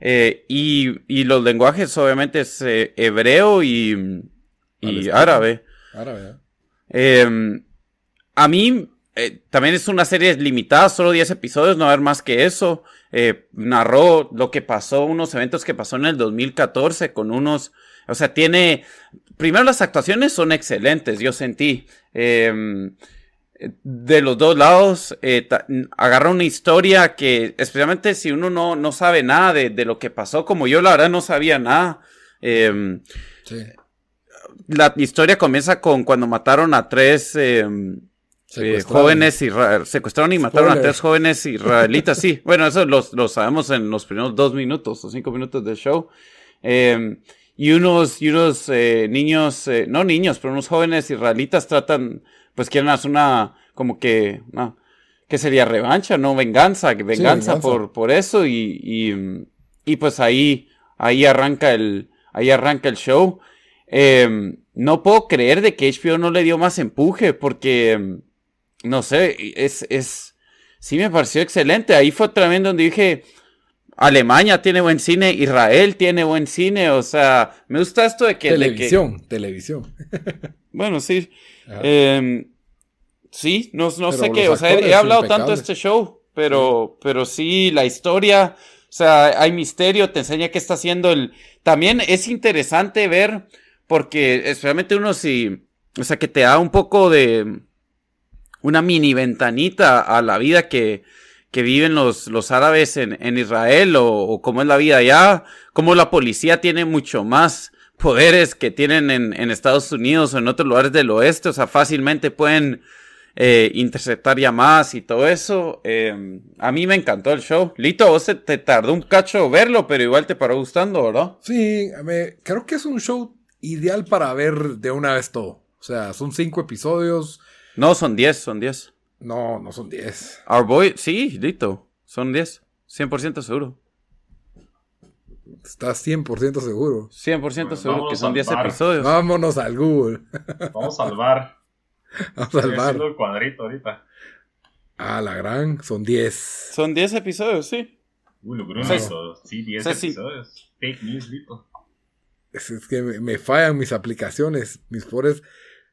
Eh, y, y, los lenguajes obviamente es eh, hebreo y, y árabe. Árabe. Eh, a mí eh, también es una serie limitada, solo 10 episodios, no haber más que eso. Eh, narró lo que pasó, unos eventos que pasó en el 2014 con unos, o sea, tiene, primero las actuaciones son excelentes, yo sentí. Eh, de los dos lados, eh, agarra una historia que, especialmente si uno no, no sabe nada de, de, lo que pasó, como yo la verdad no sabía nada. Eh, Sí. La historia comienza con cuando mataron a tres eh, eh, jóvenes secuestraron y mataron a tres jóvenes israelitas, sí. Bueno, eso lo lo sabemos en los primeros dos minutos o cinco minutos del show. Eh, y unos, y unos eh, niños, eh, no niños, pero unos jóvenes israelitas tratan, pues quieren hacer una, como que, una, que sería revancha, no venganza, venganza, venganza. por, por eso y, y, y pues ahí, ahí arranca el, ahí arranca el show. Eh, no puedo creer de que HBO no le dio más empuje porque, em, no sé, es, es, sí me pareció excelente. Ahí fue también donde dije, Alemania tiene buen cine, Israel tiene buen cine, o sea, me gusta esto de que... de que- Televisión, televisión. <laughs> bueno, sí. Eh, sí, no, no sé qué, o sea, he, hablado tanto de este show, pero, pero sí, la historia, o sea, hay misterio, te enseña qué está haciendo el... También es interesante ver, porque especialmente uno si, o sea, que te da un poco de una mini ventanita a la vida que, que viven los, los árabes en, en Israel o, o cómo es la vida allá, cómo la policía tiene mucho más poderes que tienen en, en Estados Unidos o en otros lugares del oeste, o sea, fácilmente pueden eh, interceptar llamadas y todo eso. Eh, a mí me encantó el show. Lito, vos te tardó un cacho verlo, pero igual te paró gustando, ¿verdad? Sí, me- creo que es un show ideal para ver de una vez todo. O sea, son cinco episodios. No, son 10, son 10. No, no son diez. Our Boy, sí, Lito, son 10. 100% seguro. Estás 100% seguro. 100% Bueno, seguro que son al 10 bar. episodios. Vámonos al Google. Vamos al bar. <laughs> Vamos al Estoy bar. haciendo el cuadrito ahorita. Ah, la gran. Son 10. Son 10 episodios, sí. Uy, lo grueso. Sí, 10 o sea, sí. episodios. Fake news, Lito. Es, es que me, me fallan mis aplicaciones. Mis pobres,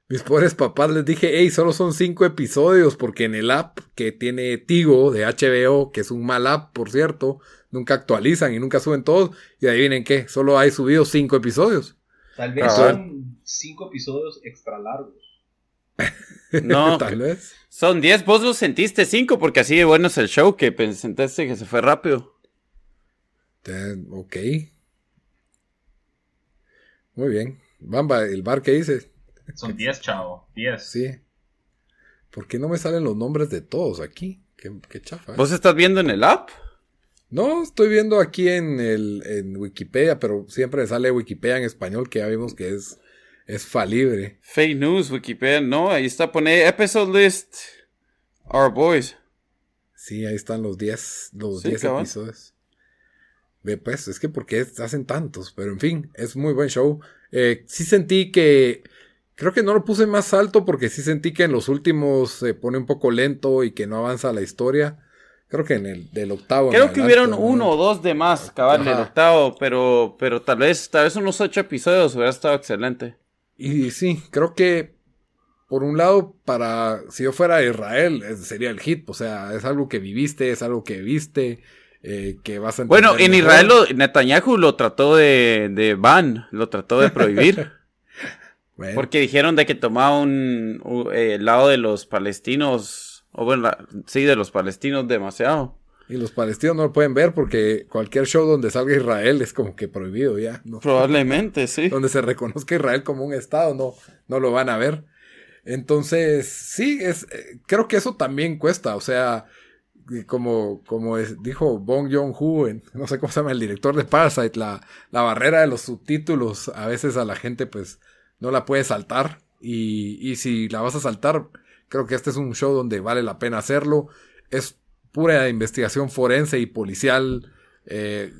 mis pobres papás les dije, hey, solo son cinco episodios, porque en el app que tiene Tigo de HBO, que es un mal app, por cierto, nunca actualizan y nunca suben todos. Y adivinen qué, solo hay subido cinco episodios. Tal vez Ah. son cinco episodios extra largos. <laughs> No, Tal vez. son 10. Vos lo sentiste 5 porque así de bueno es el show que pensaste que se fue rápido. Ok. Muy bien. Bamba, el bar que dice. Son 10, chavo. 10. Sí. ¿Por qué no me salen los nombres de todos aquí? Qué, qué chafa. ¿eh? ¿Vos estás viendo en el app? No, estoy viendo aquí en el en Wikipedia, pero siempre sale Wikipedia en español, que ya vimos que es, es falible. Fake News, Wikipedia, no, ahí está, pone episode list. Our Boys. Sí, ahí están los 10 los Sí, 10 cabal. episodios. Ve, pues, es que porque hacen tantos, pero en fin, es muy buen show. Eh, sí sentí que, creo que no lo puse más alto porque sí sentí que en los últimos se pone un poco lento y que no avanza la historia. Creo que en el del octavo. en Creo que adelante, hubieron ¿no? uno o dos de más, cabal, del Ajá. octavo, pero, pero tal vez, tal vez unos ocho episodios hubiera estado excelente. Y sí, creo que por un lado, para si yo fuera de Israel, eh, sería el hit. O sea, es algo que viviste, es algo que viste, eh, que vas a Bueno, en mejor. Israel lo- Netanyahu lo trató de, de ban, lo trató de prohibir, <laughs> Bueno, porque dijeron de que tomaba un, eh, el lado de los palestinos, o bueno, la- sí, de los palestinos demasiado. Y los palestinos no lo pueden ver porque cualquier show donde salga Israel es como que prohibido ya. ¿no? Probablemente, <laughs> sí. Donde se reconozca Israel como un estado, no, no lo van a ver. Entonces, sí, es, eh, creo que eso también cuesta. O sea, como, como es- dijo Bong Joon-ho, <laughs> no sé cómo se llama el director de Parasite, la, la barrera de los subtítulos a veces a la gente pues no la puede saltar. Y, y si la vas a saltar, creo que este es un show donde vale la pena hacerlo. Es pura investigación forense y policial. eh,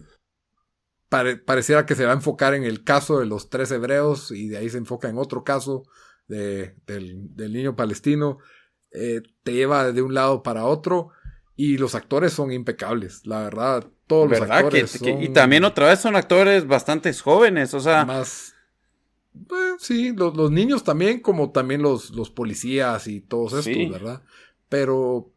pare- pareciera que se va a enfocar en el caso de los tres hebreos y de ahí se enfoca en otro caso de- del, del niño palestino. Eh, te lleva de un lado para otro Y los actores son impecables, la verdad. Todos los actores Que- que- y son también otra vez son actores bastante jóvenes, o sea, más. Pues, sí, los, los niños también, como también los, los policías y todos estos, Sí. ¿verdad? Pero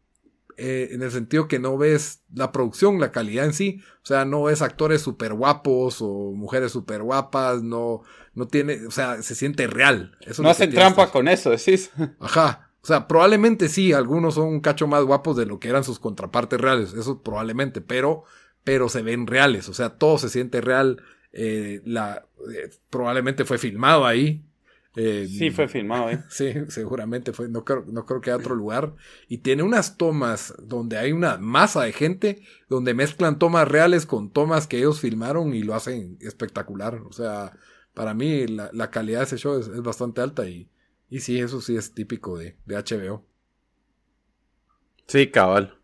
eh, en el sentido que no ves la producción, la calidad en sí. O sea, no ves actores súper guapos o mujeres súper guapas, no, no tiene, o sea, se siente real. Eso es no hacen trampa con eso, decís. <laughs> Ajá. O sea, probablemente sí, algunos son un cacho más guapos de lo que eran sus contrapartes reales, eso probablemente, pero, pero se ven reales, o sea, todo se siente real. Eh, la, eh, probablemente fue filmado ahí. eh, Sí, fue filmado ahí. <laughs> Sí, seguramente fue, no creo, no creo que haya otro lugar. Y tiene unas tomas donde hay una masa de gente, donde mezclan tomas reales con tomas que ellos filmaron y lo hacen espectacular. O sea, para mí la, la calidad de ese show es, es bastante alta y, y sí, eso sí es típico de, de HBO. Sí, cabal.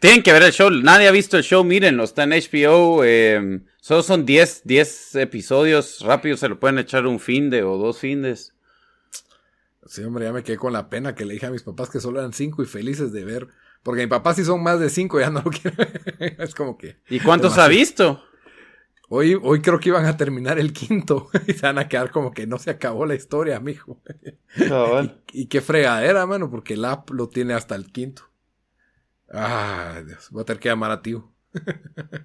Tienen que ver el show. Nadie ha visto el show, mírenlo. Está en HBO. eh, solo son 10, 10 episodios rápidos. Se lo pueden echar un fin de o dos findes. Sí, hombre, ya me quedé con la pena que le dije a mis papás que solo eran cinco y felices de ver. Porque mi papá sí son más de cinco, ya no lo quiero. ver. <laughs> es como que. ¿Y cuántos ha visto? Hoy, hoy creo que iban a terminar el quinto <laughs> y se van a quedar como que no se acabó la historia, mijo. Cabal. <laughs> Y qué fregadera, mano, porque el app lo tiene hasta el quinto. Ah, Dios, voy a tener que llamar a tío.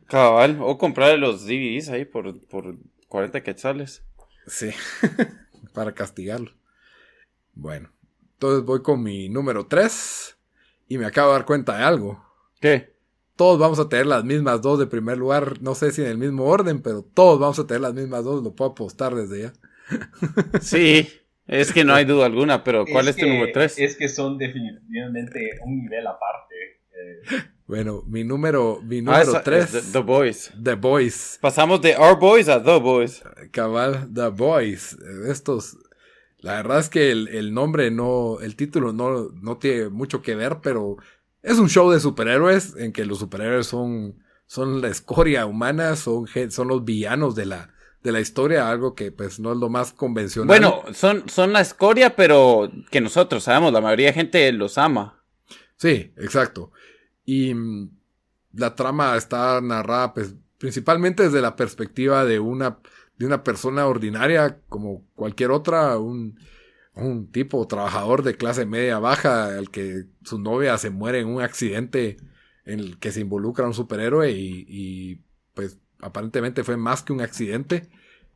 Cabal. O comprar los DVDs ahí por, por 40 quetzales. Sí, <laughs> para castigarlo. Bueno, entonces voy con mi número 3 y me acabo de dar cuenta de algo. ¿Qué? Todos vamos a tener las mismas dos de primer lugar, no sé si en el mismo orden, pero todos vamos a tener las mismas dos, lo puedo apostar desde ya. <laughs> Sí. Es que no hay duda alguna, pero ¿cuál es, tu que- número 3? Es que son definitivamente un nivel aparte. eh, Bueno, mi número, mi Ah, número esa- 3, es The, The Boys. The Boys. Pasamos de Our Boys a The Boys. Cabal, The Boys. Estos. La verdad es que el, el nombre no. El título no, no tiene mucho que ver, pero es un show de superhéroes en que los superhéroes son. Son la escoria humana, son, son los villanos de la, de la historia, algo que pues no es lo más convencional. Bueno, son, son la escoria, pero que nosotros sabemos, la mayoría de gente los ama. Sí, exacto. Y mm, la trama está narrada pues, principalmente desde la perspectiva de una, de una persona ordinaria como cualquier otra, un, un tipo trabajador de clase media baja al que su novia se muere en un accidente en el que se involucra un superhéroe y, pues aparentemente fue más que un accidente.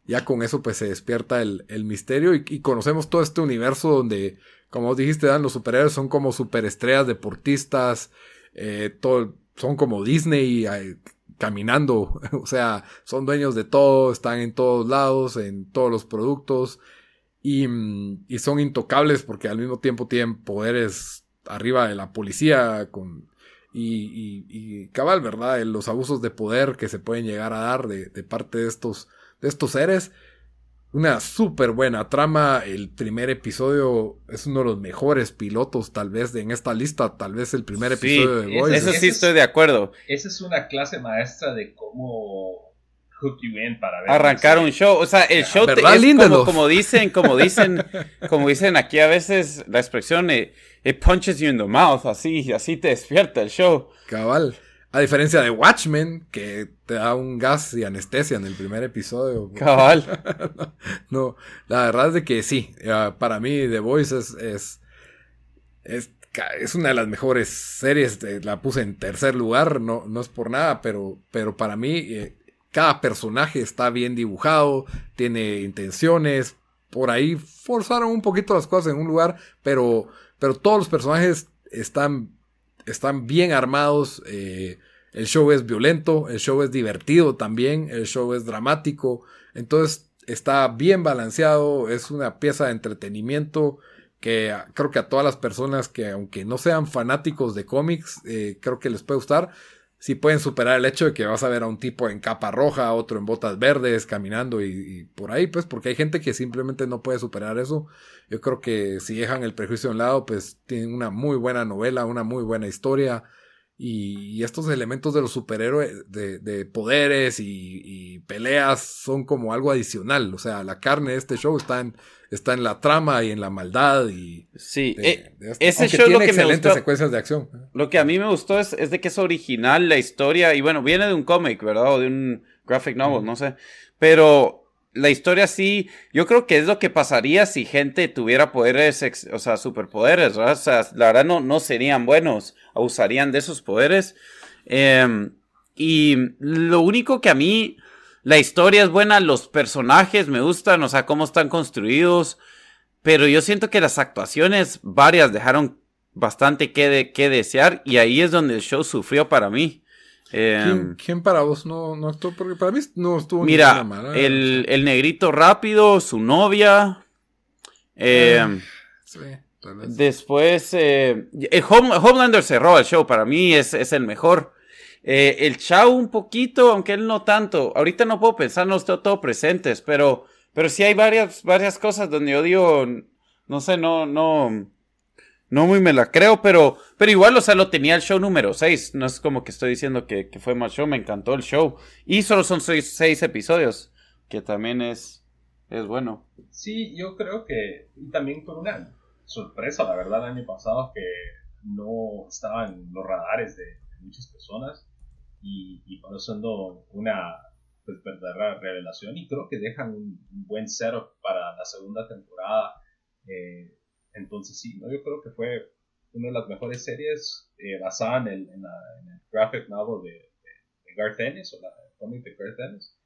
Ya con eso pues se despierta el, el misterio y, y conocemos todo este universo donde, como dijiste, Dan, los superhéroes son como superestrellas deportistas, eh, son como Disney eh, caminando, <laughs> o sea, son dueños de todo, están en todos lados, en todos los productos y, mm, son intocables porque al mismo tiempo tienen poderes arriba de la policía y, cabal, ¿verdad? Los abusos de poder que se pueden llegar a dar de, de parte de estos, de estos seres. Una súper buena trama. El primer episodio es uno de los mejores pilotos, tal vez, de, en esta lista. Tal vez el primer Sí, episodio de Boys. Eso ese sí es- estoy de acuerdo. esa es una clase maestra de cómo hook you in para ver. Arrancar un show, o sea, el show te- ¿Verdad, es como, como dicen, como dicen, como dicen aquí a veces la expresión eh, it punches you in the mouth, así, así te despierta el show. Cabal. A diferencia de Watchmen, que te da un gas y anestesia en el primer episodio. <laughs> Cabal. No, la verdad es de que sí. para mí, The Voice es, es, es, una de las mejores series. la puse en tercer lugar, no, no es por nada, pero, pero para mí, eh, cada personaje está bien dibujado, tiene intenciones. Por ahí forzaron un poquito las cosas en un lugar, pero, pero todos los personajes están, están bien armados. eh, el show es violento, el show es divertido también, el show es dramático. Entonces está bien balanceado, es una pieza de entretenimiento que creo que a todas las personas que aunque no sean fanáticos de cómics, eh, creo que les puede gustar. Si pueden superar el hecho de que vas a ver a un tipo en capa roja, otro en botas verdes, caminando y, por ahí, pues, porque hay gente que simplemente no puede superar eso. Yo creo que si dejan el prejuicio a un lado, pues tienen una muy buena novela, una muy buena historia Y, y estos elementos de los superhéroes, de, de poderes y, y peleas son como algo adicional. O sea, la carne de este show está en, está en la trama y en la maldad y... Sí, de- eh, de esto. ese show lo tiene que me excelentes gustó. secuencias de acción. Lo que a mí me gustó es, es de que es original la historia y bueno, viene de un cómic, ¿verdad? O de un graphic novel, no sé. Pero la historia sí, yo creo que es lo que pasaría si gente tuviera poderes, ex- o sea, superpoderes, ¿verdad? O sea, la verdad no, no serían buenos, usarían de esos poderes. Em, y lo único que a mí, la historia es buena, los personajes me gustan, o sea, cómo están construidos. Pero yo siento que las actuaciones, varias dejaron bastante que, de- que desear y ahí es donde el show sufrió para mí. Eh, ¿Quién, quién para vos no, no actuó? Porque para mí no estuvo mira, mala. el, el negrito rápido, su novia. eh, Sí, tal vez. Después, eh, el Home- Homelander cerró el show, para mí es, es el mejor. Eh, el Chao un poquito, aunque él no tanto. Ahorita no puedo pensar, no estoy todo presentes, pero, pero sí hay varias, varias cosas donde yo no sé, no, no, no muy me la creo, pero, pero igual, o sea, lo tenía el show número 6. No es como que estoy diciendo que, fue mal show, me encantó el show. Y solo son seis, seis episodios, que también es, es bueno. Sí, yo creo que también con una sorpresa, la verdad, el año pasado que no estaba en los radares de muchas personas y, y para siendo una pues, verdadera revelación y creo que dejan un, un buen setup para la segunda temporada. Eh, entonces sí, ¿no? yo creo que fue una de las mejores series eh, basada en el, en, la- en el graphic novel de, de, de Garth Ennis o la cómic de Garth Ennis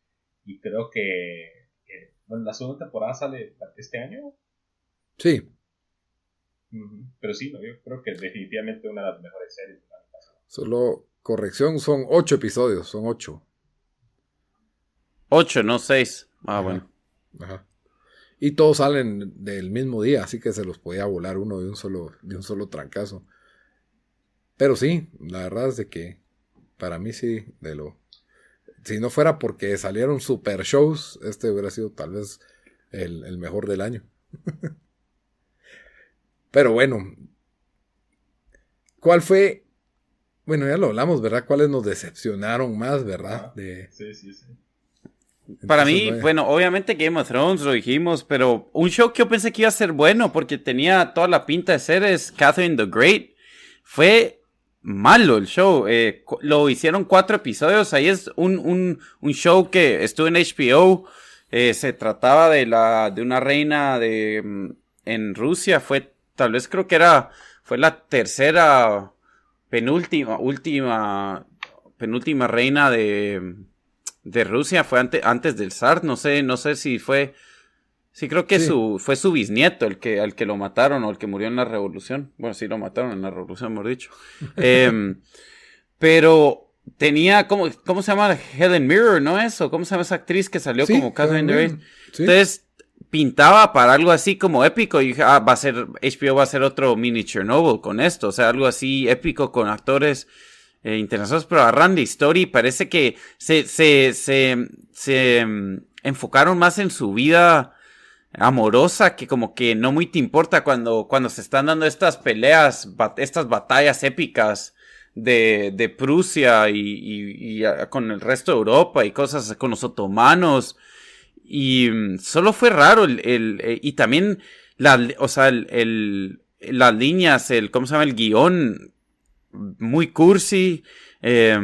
y creo que eh, bueno, la segunda temporada sale este año, Sí, pero sí, no, yo creo que definitivamente una de las mejores series año pasado. solo corrección, son ocho episodios, son ocho. 8, no 6. Ah, Ajá. bueno. Ajá. Y todos salen del mismo día, así que se los podía volar uno de un solo, de un solo trancazo. Pero sí, la verdad es de que para mí sí, de lo. Si no fuera porque salieron super shows, este hubiera sido tal vez el, el mejor del año. <laughs> Pero bueno, ¿cuál fue? Bueno, ya lo hablamos, ¿verdad? ¿Cuáles nos decepcionaron más, verdad? De, Sí, sí, sí. Para mí, vaya. bueno, obviamente Game of Thrones lo dijimos, pero un show que yo pensé que iba a ser bueno porque tenía toda la pinta de ser es Catherine the Great. Fue malo el show. eh, lo hicieron cuatro episodios. Ahí es un, un, un show que estuvo en HBO. eh, se trataba de la de una reina de mm, en Rusia. Fue tal vez creo que era fue la tercera penúltima última penúltima reina de de Rusia fue ante- antes del zar, no sé, no sé si fue sí creo que Sí. su fue su bisnieto el que al que lo mataron o el que murió en la revolución. Bueno, sí lo mataron en la revolución, mejor dicho. <laughs> Em, pero tenía como cómo se llama Helen Mirror, ¿no es? ¿O cómo se llama esa actriz que salió Sí, como Catherine sí. Entonces pintaba para algo así como épico y ah, va a ser, HBO va a hacer otro mini Chernobyl con esto, o sea, algo así épico con actores eh, internacionales, pero agarran de historia y parece que se, se, se, se mm, enfocaron más en su vida amorosa que como que no muy te importa cuando, cuando se están dando estas peleas, estas batallas épicas de, de Prusia y, y- y, ah, con el resto de Europa y cosas con los otomanos. Y mm, solo fue raro el, el- eh, y también la, o sea, el, las líneas, el, ¿cómo se llama? El guion muy cursi. eh,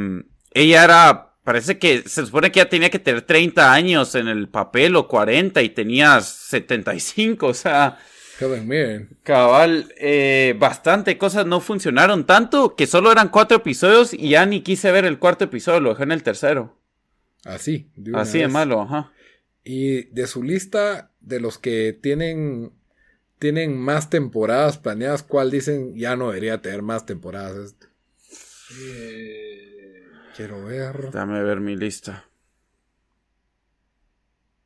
ella era, parece que se supone que ella tenía que tener 30 años en el papel o 40 y tenía 75, o sea, Mirren. cabal, eh, bastante cosas no funcionaron tanto que solo eran cuatro episodios y ya ni quise ver el cuarto episodio, lo dejé en el tercero. Así. de Así de vez. malo, ajá. Y de su lista de los que tienen tienen más temporadas planeadas, ¿cuál dicen ya no debería tener más temporadas? Este, Eh, Quiero ver. Dame ver mi lista.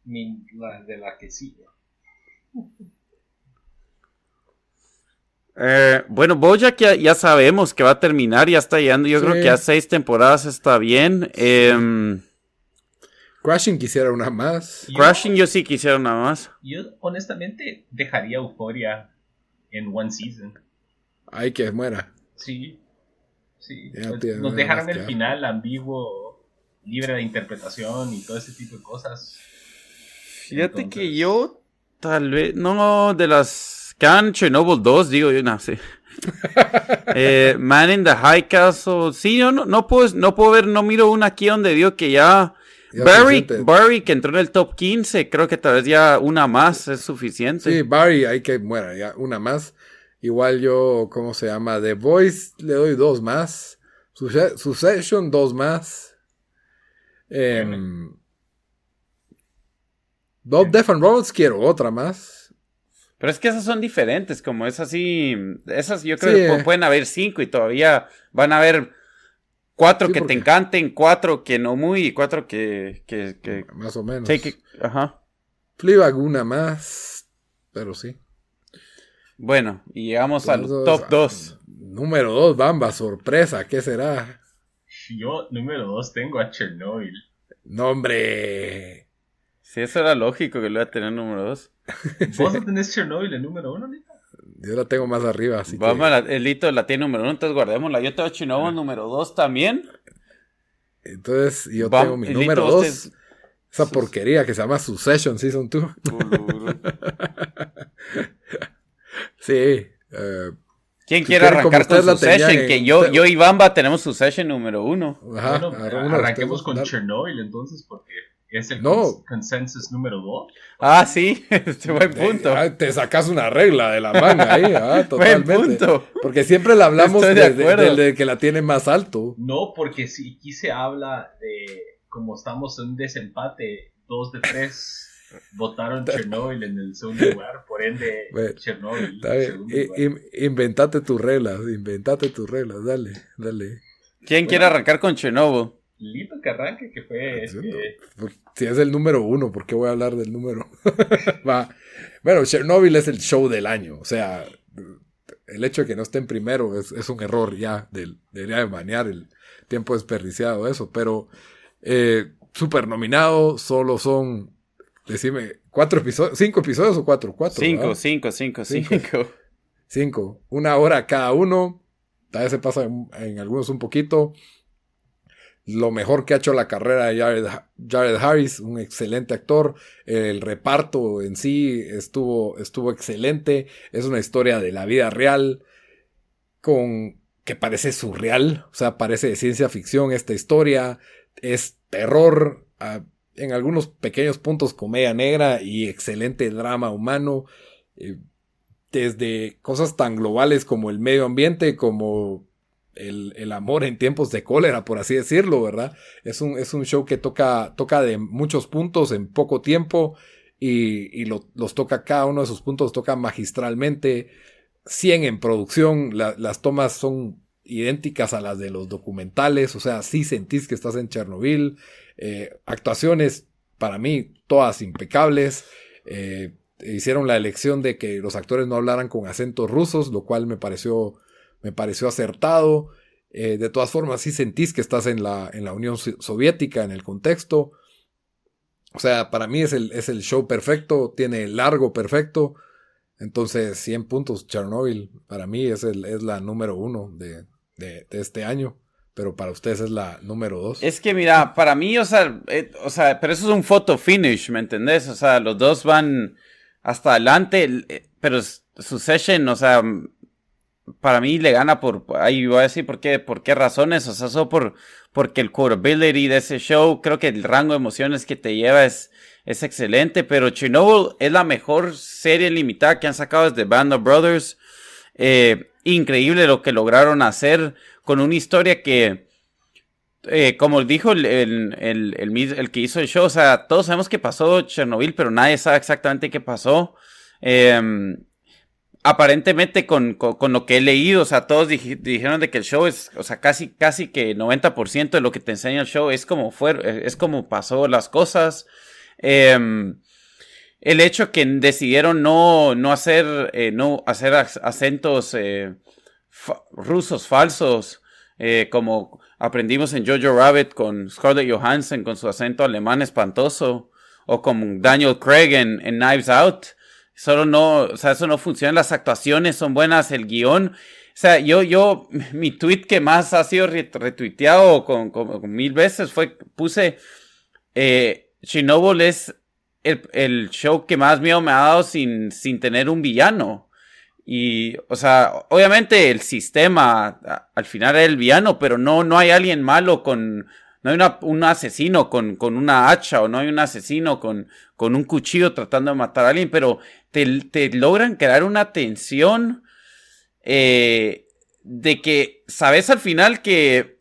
mi- la de la que sigue. Eh, bueno, Bojack ya, ya sabemos que va a terminar, ya está llegando. Yo Sí. creo que a seis temporadas está bien. Em, Crashing quisiera una más. Yo- Crashing yo sí quisiera nada más. Yo honestamente dejaría Euforia en one season. Ay, que muera. Sí. Sí, Ya nos dejaron el final ambiguo, libre de interpretación y todo ese tipo de cosas. Fíjate Entonces- que yo tal vez, no, de las que han Chernobyl 2, digo yo, no sé. <laughs> Eh, Man in the High Castle, sí, yo no, no puedo, no puedo ver, no miro una aquí donde digo que ya... Barry. Barry, que entró en el top 15, creo que tal vez ya una más es suficiente. Sí, Barry, hay que, bueno, ya una más. Igual yo, ¿cómo se llama? The Voice le doy dos más. Succession, dos más. Em, Bob Death and Robots quiero otra más. Pero es que esas son diferentes, como es así, esas yo creo Sí, que eh. pueden haber cinco y todavía van a haber cuatro Sí, que porque- te encanten, cuatro que no muy y cuatro que... que, que Más o menos. sí, que- ajá. Fleabag una más. Pero sí. Bueno, y llegamos al top ah, 2. Número dos, Bamba, sorpresa. ¿Qué será? Yo, número dos, tengo a Chernobyl. No, hombre. Sí, eso era lógico que lo iba a tener número 2. ¿Vos <laughs> no tenés Chernobyl en número uno, Nita? Yo la tengo más arriba, así Vamos, que... la- el hito la tiene número 1, entonces guardémosla. Yo tengo Chinobo número 2 también. Entonces, yo tengo mi número dos. es- Esa porquería que se llama Succession Season 2. <laughs> sí. eh, ¿Quién Si quiere arrancar con ustedes la su session? tenían Que en- yo, yo y Bamba tenemos su session número 1. ajá, bueno, uno arranquemos con. Chernobyl entonces, porque es el No. cons- consensus número dos. Ah, sí, <laughs> este buen punto. Eh, ah, te sacas una regla de la manga ahí, ah, <laughs> Buen totalmente. punto. Porque siempre la hablamos de de que la tiene más alto. No, porque si aquí se habla de como estamos en un desempate, dos de tres votaron <laughs> Chernobyl en el segundo lugar, por ende Bueno, Chernobyl in- inventate tus reglas, inventate tus reglas, dale, dale. ¿Quién quiere arrancar con Chernobyl? Lito que arranque, que fue Yo este, no- Si es el número uno, ¿por qué voy a hablar del número? <laughs> Va. Bueno, Chernobyl es el show del año. O sea, el hecho de que no esté en primero es, es un error ya. Del, debería de banear el tiempo desperdiciado eso. Pero eh, super nominado, solo son, decime, cuatro episodios, cinco episodios o cuatro, cuatro. Cinco, ¿verdad? cinco, cinco, Cinco. cinco. <laughs> Cinco. Una hora cada uno. Tal vez se pasa en, en algunos un poquito. Lo mejor que ha hecho la carrera de Jared, Jared Harris, un excelente actor. El reparto en sí estuvo, estuvo excelente. Es una historia de la vida real con que parece surreal, o sea, parece de ciencia ficción esta historia. Es terror, en algunos pequeños puntos comedia negra y excelente drama humano. Eh, desde cosas tan globales como el medio ambiente, como el, amor en tiempos de cólera, por así decirlo, ¿verdad? Es un, es un show que toca, toca de muchos puntos en poco tiempo y, y lo- los toca cada uno de sus puntos, toca magistralmente. 100 en producción, la- las tomas son idénticas a las de los documentales, o sea, sí sentís que estás en Chernobyl. Eh, actuaciones, para mí, todas impecables. Eh, hicieron la elección de que los actores no hablaran con acentos rusos, lo cual me pareció, me pareció acertado. Eh, de todas formas, sí sentís que estás en la, en la Unión So- Soviética, en el contexto. O sea, para mí es el, es el show perfecto, tiene el largo perfecto. Entonces, 100 puntos, Chernobyl, para mí es, el, es la número uno de, de, este año. Pero para ustedes es la número dos. Es que mira, para mí, o sea, eh, o sea, pero eso es un photo finish, ¿me entendés? O sea, los dos van hasta adelante, el- eh, pero su session, o sea, para mí le gana por, ahí voy a decir por qué, por qué razones, o sea, solo por, porque el quotability de ese show, creo que el rango de emociones que te lleva es, es excelente, pero Chernobyl es la mejor serie limitada que han sacado desde Band of Brothers. Eh, increíble lo que lograron hacer con una historia que, eh, como dijo el, el, el, el que hizo el show, o sea, todos sabemos que pasó Chernobyl, pero nadie sabe exactamente qué pasó. Eh, aparentemente con, con, lo que he leído, o sea, todos dij- dijeron de que el show es, o sea, casi, casi que 90% de lo que te enseña el show es como fue, es como pasó las cosas. Em, el hecho que decidieron no, no hacer, eh, no hacer ac- acentos eh, rusos falsos, eh, como aprendimos en Jojo Rabbit con Scarlett Johansson con su acento alemán espantoso, o con Daniel Craig en Knives Out. Solo no, o sea, eso no funciona, las actuaciones son buenas, el guion. O sea, yo, yo, <laughs> mi tweet que más ha sido retuiteado con, mil veces fue, puse, eh, Chernobyl es el, show que más miedo me ha dado sin, sin tener un villano. Y, o sea, obviamente el sistema al final es el villano, pero no, no hay alguien malo con, no hay un asesino con, con, una hacha o no hay un asesino con, con un cuchillo tratando de matar a alguien, pero te, te logran crear una tensión eh, de que sabes al final que,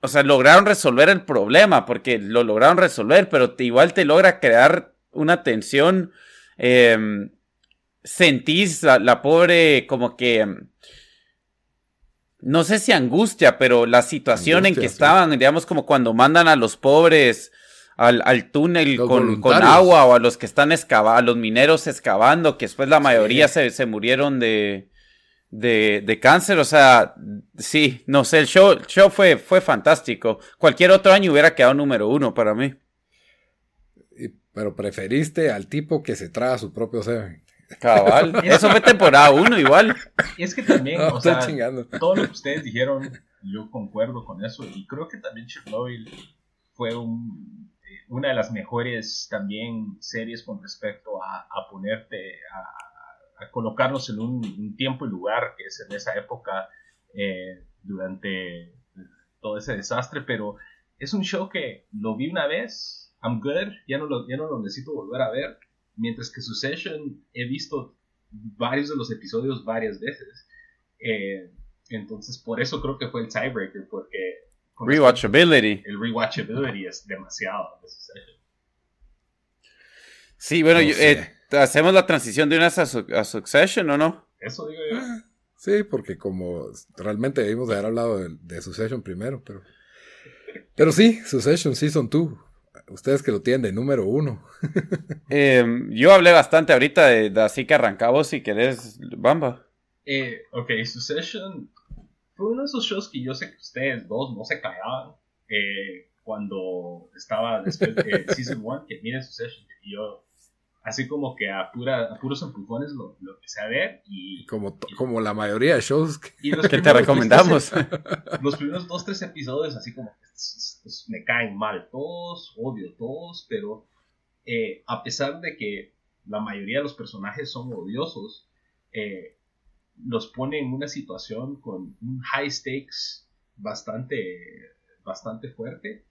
o sea, lograron resolver el problema, porque lo lograron resolver, pero te, igual te logra crear una tensión. Em, sentís la, pobre como que... No sé si angustia, pero la situación en que estaban, digamos, como cuando mandan a los pobres al, túnel con, agua o a los que están excavando, a los mineros excavando, que después la mayoría se, se, murieron de, de, de, cáncer. O sea, sí, no sé, el show, el show fue, fue fantástico. Cualquier otro año hubiera quedado número uno para mí. Pero preferiste al tipo que se traga su propio Seven. Cabal. <laughs> Eso fue temporada uno igual. Y es que también, <laughs> o sea, todo lo que ustedes dijeron, yo concuerdo con eso. Y creo que también Chernobyl fue un, una de las mejores también series con respecto a, a ponerte, a, a, colocarnos en un, tiempo y lugar que es en esa época eh, durante todo ese desastre. Pero es un show que lo vi una vez I'm good, ya no, lo, ya no lo necesito volver a ver. Mientras que Succession he visto varios de los episodios varias veces. Eh, entonces, por eso creo que fue el tiebreaker, porque... Rewatchability. El rewatchability es demasiado Sí, bueno, eh, ¿hacemos la transición de una a, Succession o no? Eso digo yo. Ah, sí, porque como realmente debimos haber hablado de, de Succession primero, pero... Pero sí, Succession Season 2 ustedes que lo tienen de número uno. <laughs> Em, yo hablé bastante ahorita de, así que arrancamos si querés, Bamba. Eh, ok, Succession fue uno de esos shows que yo sé que ustedes dos no se callaban eh, cuando estaba después de <laughs> Season 1, que miren Succession. Y yo, así como que a, pura, puros empujones lo, lo empecé a ver. Y, como, como la mayoría de shows que, que te recomendamos. <laughs> los primeros dos, tres episodios, así como me caen mal todos, odio todos, pero eh, a pesar de que la mayoría de los personajes son odiosos, eh, los pone en una situación con un high stakes bastante, bastante fuerte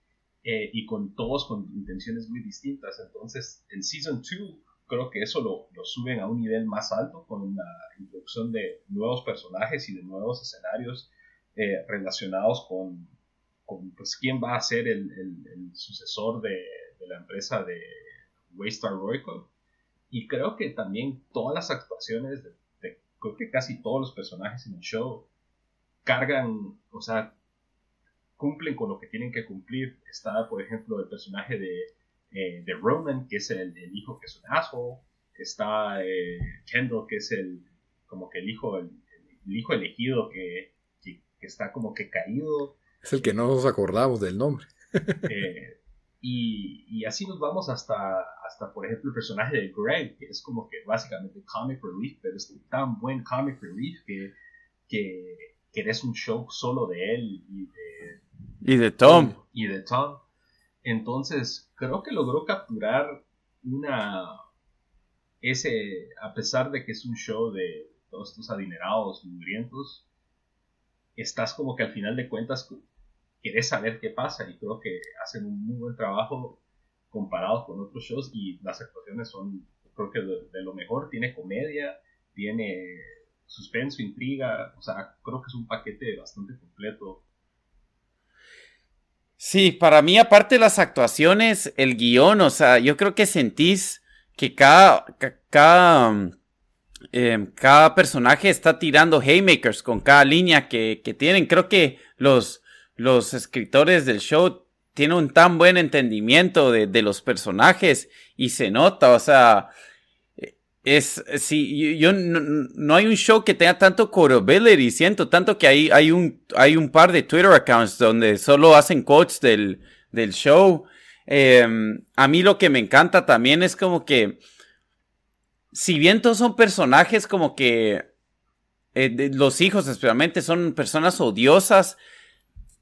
eh, y con todos con intenciones muy distintas. Entonces, en Season 2 creo que eso lo, lo, suben a un nivel más alto con la introducción de nuevos personajes y de nuevos escenarios relacionados con, pues, quién va a ser el, sucesor de, la empresa de Waystar Royco. Y creo que también todas las actuaciones de, creo que casi todos los personajes en el show cargan, o sea, cumplen con lo que tienen que cumplir. Está, por ejemplo, el personaje de, eh, de Roman, que es el, hijo que es un asshole. Está eh, Kendall, que es el como que el hijo, el, hijo elegido que, que, está como que caído. Es el que no nos acordamos del nombre. Eh, y, así nos vamos hasta, hasta, por ejemplo, el personaje de Greg, que es como que básicamente comic relief, pero es tan buen comic relief que, que, eres un show solo de él y de, y de Tom. Y de Tom. Entonces, creo que logró capturar una. Ese, a pesar de que es un show de todos estos adinerados, mugrientos, estás como que al final de cuentas querés saber qué pasa y creo que hacen un muy buen trabajo comparado con otros shows y las actuaciones son creo que de, lo mejor, tiene comedia, tiene suspenso, intriga, o sea, creo que es un paquete bastante completo. Sí, para mí aparte de las actuaciones, el guion, o sea, yo creo que sentís que cada, cada Em, cada personaje está tirando haymakers con cada línea que, tienen. Creo que los, los escritores del show tienen un tan buen entendimiento de, los personajes y se nota, o sea, es, sí, yo, no, hay un show que tenga tanto quotability, siento tanto que hay, hay, un, hay un par de Twitter accounts donde solo hacen quotes del, del show. Em, a mí lo que me encanta también es como que si bien todos son personajes como que eh, los hijos especialmente son personas odiosas,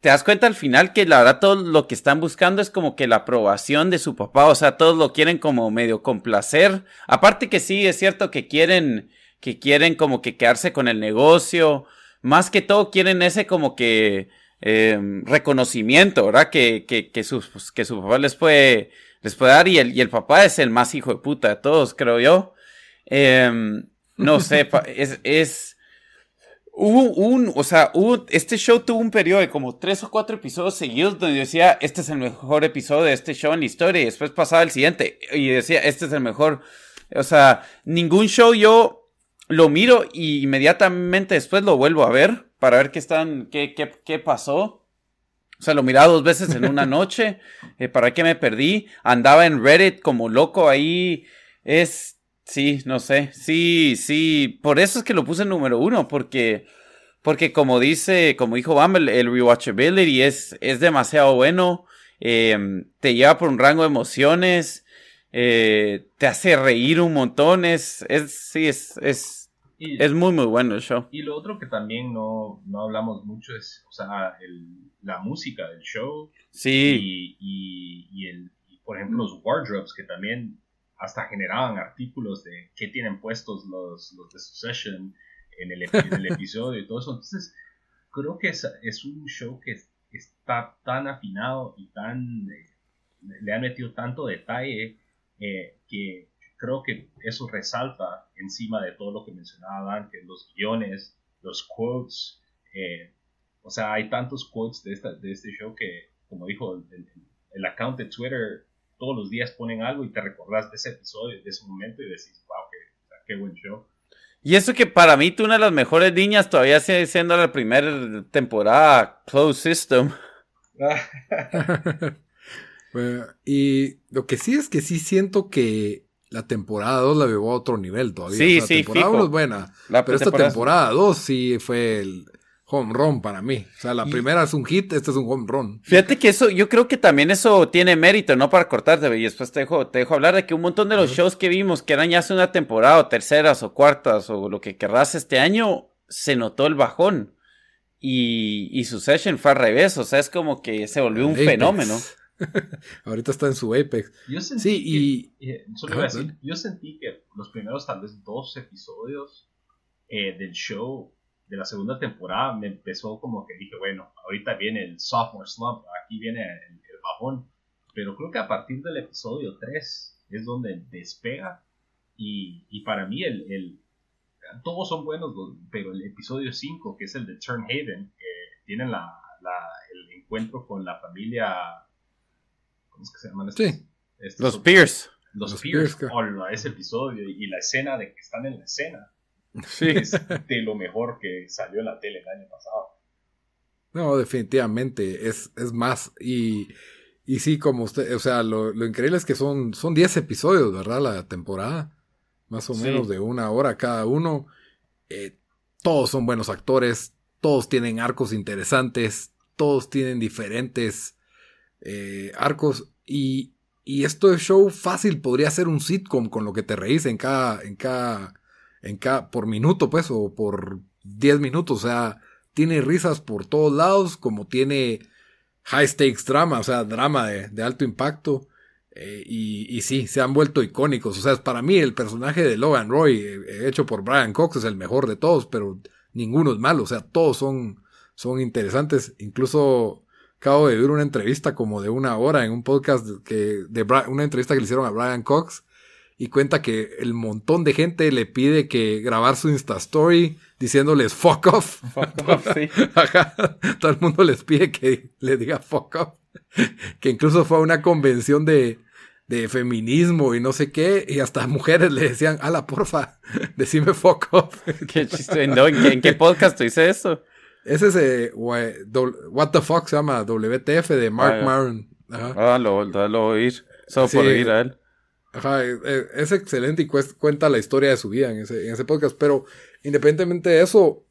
te das cuenta al final que la verdad todo lo que están buscando es como que la aprobación de su papá, o sea, todos lo quieren como medio complacer. Aparte que sí, es cierto que quieren, que quieren como que quedarse con el negocio, más que todo quieren ese como que em, reconocimiento, ¿verdad? Que, que, que, su, pues, que su papá les puede, les puede dar y el, y el papá es el más hijo de puta de todos, creo yo. Em, no sé, es, es Hubo un, o sea, este show tuvo un periodo de como tres o cuatro episodios seguidos donde decía, este es el mejor episodio de este show en la historia, y después pasaba el siguiente, y decía, este es el mejor. O sea, ningún show yo lo miro y inmediatamente después lo vuelvo a ver para ver qué están, qué, qué, qué pasó. O sea, lo miraba dos veces en una noche, eh, para qué me perdí. Andaba en Reddit como loco ahí. Es Sí, no sé. Sí, sí. Por eso es que lo puse en número uno, porque, porque como dice, como dijo Bam, el, rewatchability es, es demasiado bueno. Em, te lleva por un rango de emociones. Eh, te hace reír un montón. Es, es sí, es, es, es muy, muy bueno el show. Y lo otro que también no, no hablamos mucho es, o sea, el, la música del show. Sí. Y, y, el, por ejemplo, los wardrobes que también hasta generaban artículos de qué tienen puestos los, los de Succession en el, episodio y todo eso. Entonces, creo que es, es un show que está tan afinado y tan... Eh, le han metido tanto detalle eh, que creo que eso resalta encima de todo lo que mencionaba Dan, los guiones, los quotes, eh, o sea, hay tantos quotes de, esta, de este show que, como dijo el, el account de Twitter, todos los días ponen algo y te recordás de ese episodio, de ese momento y decís, wow, qué, buen show. Y eso que para mí, tú una de las mejores niñas todavía sigue siendo la primera temporada Closed System. <laughs> y lo que sí es que sí siento que la temporada 2 la llevó a otro nivel todavía. Sí, sí, La temporada 1 es buena. pero esta temporada 2 sí fue el, home run para mí. O sea, la primera es un hit, este es un home run. Fíjate que eso, yo creo que también eso tiene mérito, no para cortarte, y después te dejo, te dejo hablar de que un montón de los shows que vimos, que eran ya hace una temporada, o terceras, o cuartas, o lo que querrás este año, se notó el bajón. Y, y su session fue al revés, o sea, es como que se volvió un fenómeno. <laughs> Ahorita está en su apex. Yo sentí sí, y... Eh, yo sentí que los primeros tal vez dos episodios eh, del show de la segunda temporada me empezó como que dije, bueno, ahorita viene el sophomore slump, aquí viene el, bajón, pero creo que a partir del episodio 3 es donde despega y, y para mí el, el, todos son buenos, pero el episodio 5, que es el de Turnhaven, que tienen la, la, el encuentro con la familia, ¿cómo es que se llaman estos? Sí. los Pierce. Los, Pierce, ese episodio y la escena de que están en la escena Sí. <laughs> Es <laughs> de lo mejor que salió en la tele el año pasado. No, definitivamente, es, es más. Y, y sí, como usted, o sea, lo, increíble es que son, son 10 episodios, ¿verdad? La temporada. Más o menos de una hora cada uno. Eh, todos son buenos actores, todos tienen arcos interesantes, todos tienen diferentes eh, arcos. Y, y esto de show fácil podría ser un sitcom con lo que te reís en cada, en cada en cada, por minuto, pues, o por 10 minutos. O sea, tiene risas por todos lados, como tiene high stakes drama, o sea, drama de, alto impacto. Eh, y, y, sí, se han vuelto icónicos. O sea, para mí el personaje de Logan Roy, eh, hecho por Brian Cox, es el mejor de todos, pero ninguno es malo. O sea, todos son, son interesantes. Incluso acabo de ver una entrevista como de una hora en un podcast que, de una entrevista que le hicieron a Brian Cox y cuenta que el montón de gente le pide que grabar su Insta Story diciéndoles fuck off. <laughs> Fuck off, sí. <laughs> Todo el mundo les pide que le diga fuck off. <laughs> Que incluso fue a una convención de, de feminismo y no sé qué, y hasta mujeres le decían, ala, porfa, decime fuck off. Qué chiste, ¿en, qué podcast dice eso? Ese es, eh, What the Fuck se llama, WTF de Mark ah, Maron. Ah, lo, lo oír, solo por oír a él. Ajá, es, excelente y cuenta la historia de su vida en ese, en ese podcast, pero independientemente de eso,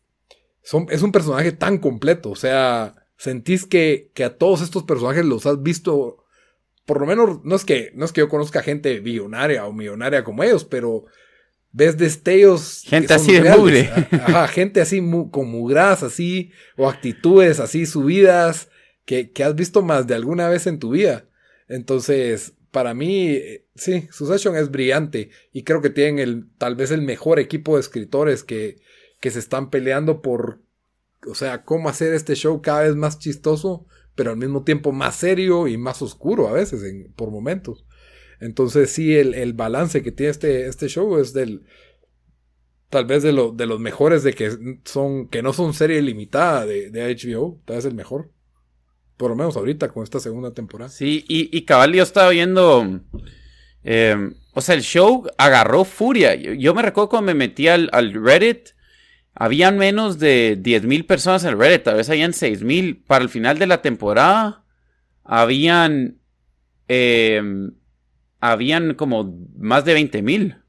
son, es un personaje tan completo, o sea, sentís que, que a todos estos personajes los has visto, por lo menos, no es que, no es que yo conozca gente billonaria o millonaria como ellos, pero ves destellos. Gente así de reales. mugre. Ajá, <laughs> gente así mu- con mugras así, o actitudes así subidas, que, que has visto más de alguna vez en tu vida. Entonces, para mí, sí, Succession es brillante y creo que tienen el, tal vez el mejor equipo de escritores que, que se están peleando por, o sea, cómo hacer este show cada vez más chistoso, pero al mismo tiempo más serio y más oscuro a veces, por momentos. Entonces, sí, el, el balance que tiene este, este show es del, tal vez de, lo, de los mejores de que son, que no son serie limitada de, de HBO, tal vez el mejor. Por lo menos ahorita con esta segunda temporada. Sí, y, y cabal, yo estaba viendo. eh, o sea, el show agarró furia. Yo, yo me recuerdo cuando me metí al, al Reddit. Habían menos de 10.000 personas en el Reddit. A veces habían 6.000. Para el final de la temporada. Habían. eh, habían como más de 20.000.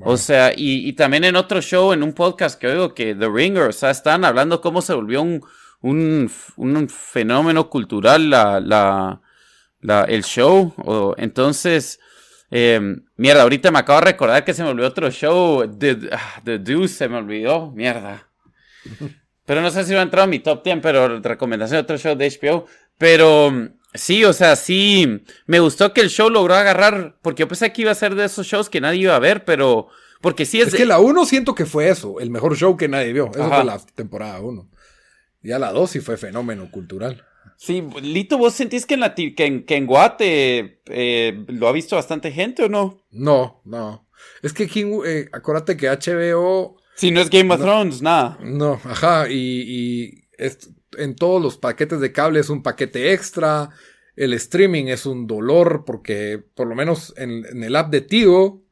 O sea, y, y también en otro show, en un podcast que oigo, que The Ringer, o sea, están hablando cómo se volvió un, un, un fenómeno cultural la, la, la- el show. O, entonces, eh, mierda, ahorita me acabo de recordar que se me olvidó otro show. The, ah, The Deuce se me olvidó, mierda. Pero no sé si va a entrar a mi top 10, pero recomendación de otro show de HBO. Pero sí, o sea, sí, me gustó que el show logró agarrar, porque yo pensé que iba a ser de esos shows que nadie iba a ver, pero porque sí es, Es que la 1 siento que fue eso, el mejor show que nadie vio. Eso Ajá. fue la temporada 1. Ya la 2 sí fue fenómeno cultural. Sí, Lito, ¿vos sentís que en, la que en, que en Guate eh, lo ha visto bastante gente o no? No, no. Es que King, eh, acuérdate que HBO Si no es Game of Thrones, nada. No, ajá, y, y es- en todos los paquetes de cable es un paquete extra. El streaming es un dolor porque por lo menos en, en el app de Tigo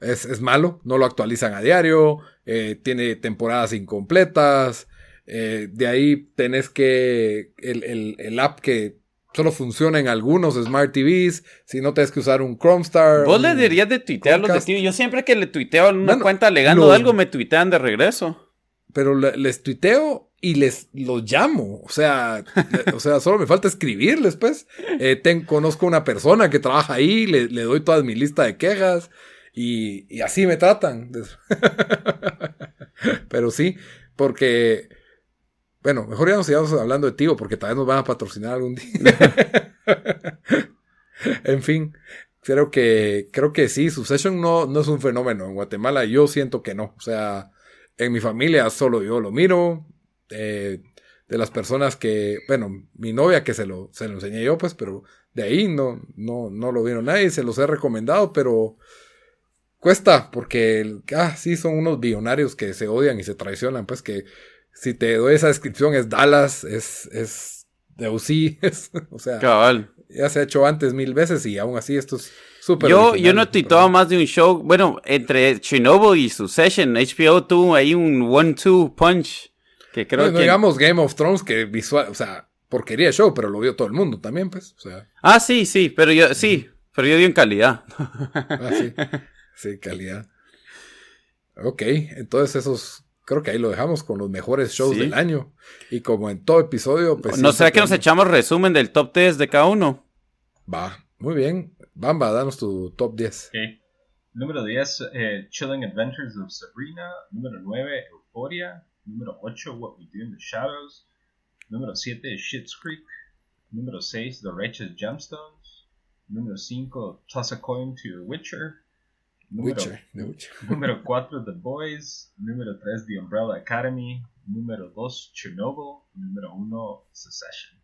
es, es malo, no lo actualizan a diario, eh, tiene temporadas incompletas. Eh, de ahí tenés que el, el- el app que solo funciona en algunos Smart TVs, si no tienes que usar un Chromestar. Vos un- le deberías de tuitear los de ti. Yo siempre que le tuiteo a una Bueno, cuenta alegando los- algo, me tuitean de regreso. pero le- les tuiteo y les los llamo. O sea, o sea, solo me falta escribirles, pues. Eh, ten- conozco una persona que trabaja ahí, le, le doy toda mi lista de quejas y, y así me tratan. <laughs> pero sí, porque, bueno, mejor ya nos sigamos hablando de Tigo porque tal vez nos van a patrocinar algún día. <laughs> en fin. Creo que, creo que sí, Succession no, no es un fenómeno. En Guatemala yo siento que no. O sea, en mi familia solo yo lo miro. eh, de las personas que, bueno, mi novia que se lo, se lo enseñé yo, pues, pero de ahí no, no, no lo vieron nadie, se los he recomendado, pero cuesta, porque, ah, sí, son unos billonarios que se odian y se traicionan, pues, que si te doy esa descripción es Dallas, es, es de UC, <laughs> es, o sea, Cabal. ya se ha hecho antes mil veces y aún así esto es súper Yo, original, yo no he más de un show. Bueno, entre Chernobyl y Succession, HBO tuvo ahí un one-two punch. Que creo que. digamos Game of Thrones, que visual, o sea, porquería de show, pero lo vio todo el mundo también, pues, o sea, Ah, sí, sí, pero yo, sí, pero yo digo en calidad. ah, sí, sí, calidad. Ok, entonces esos, creo que ahí lo dejamos con los mejores shows Sí. del año. Y como en todo episodio, pues... ¿No será que nos echamos resumen del top 10 de cada uno? Va, muy bien. Bamba, danos tu top 10. Ok. Número 10, eh, Chilling Adventures of Sabrina. Número 9, Euphoria. Número 8, What We Do in the Shadows. Número 7, Schitt's Creek. Número 6, The Righteous Gemstones. Número 5, Toss a Coin to Your Witcher. Número, Witcher, The Witcher. <laughs> número 4, The Boys. Número 3, The Umbrella Academy. Número 2, Chernobyl. Número 1, Secession.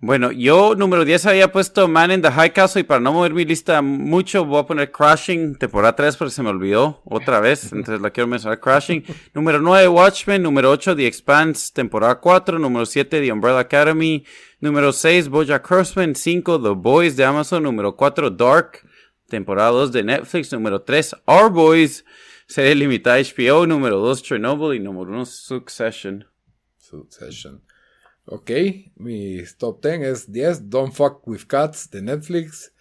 Bueno, yo número 10 había puesto Man in the High Castle y para no mover mi lista mucho voy a poner Crashing, temporada 3 porque se me olvidó otra <laughs> vez, entonces la quiero mencionar Crashing. número 9 Watchmen, número 8 The Expanse, temporada 4, número 7 The Umbrella Academy, número 6 Bojack Horseman, 5 The Boys de Amazon, número 4 Dark, temporada 2 de Netflix, número 3 Our Boys, serie limitada HBO, número 2 Chernobyl. Y número 1 Succession. Succession. Ok, mi top 10 es 10 Don't Fuck With Cats de Netflix,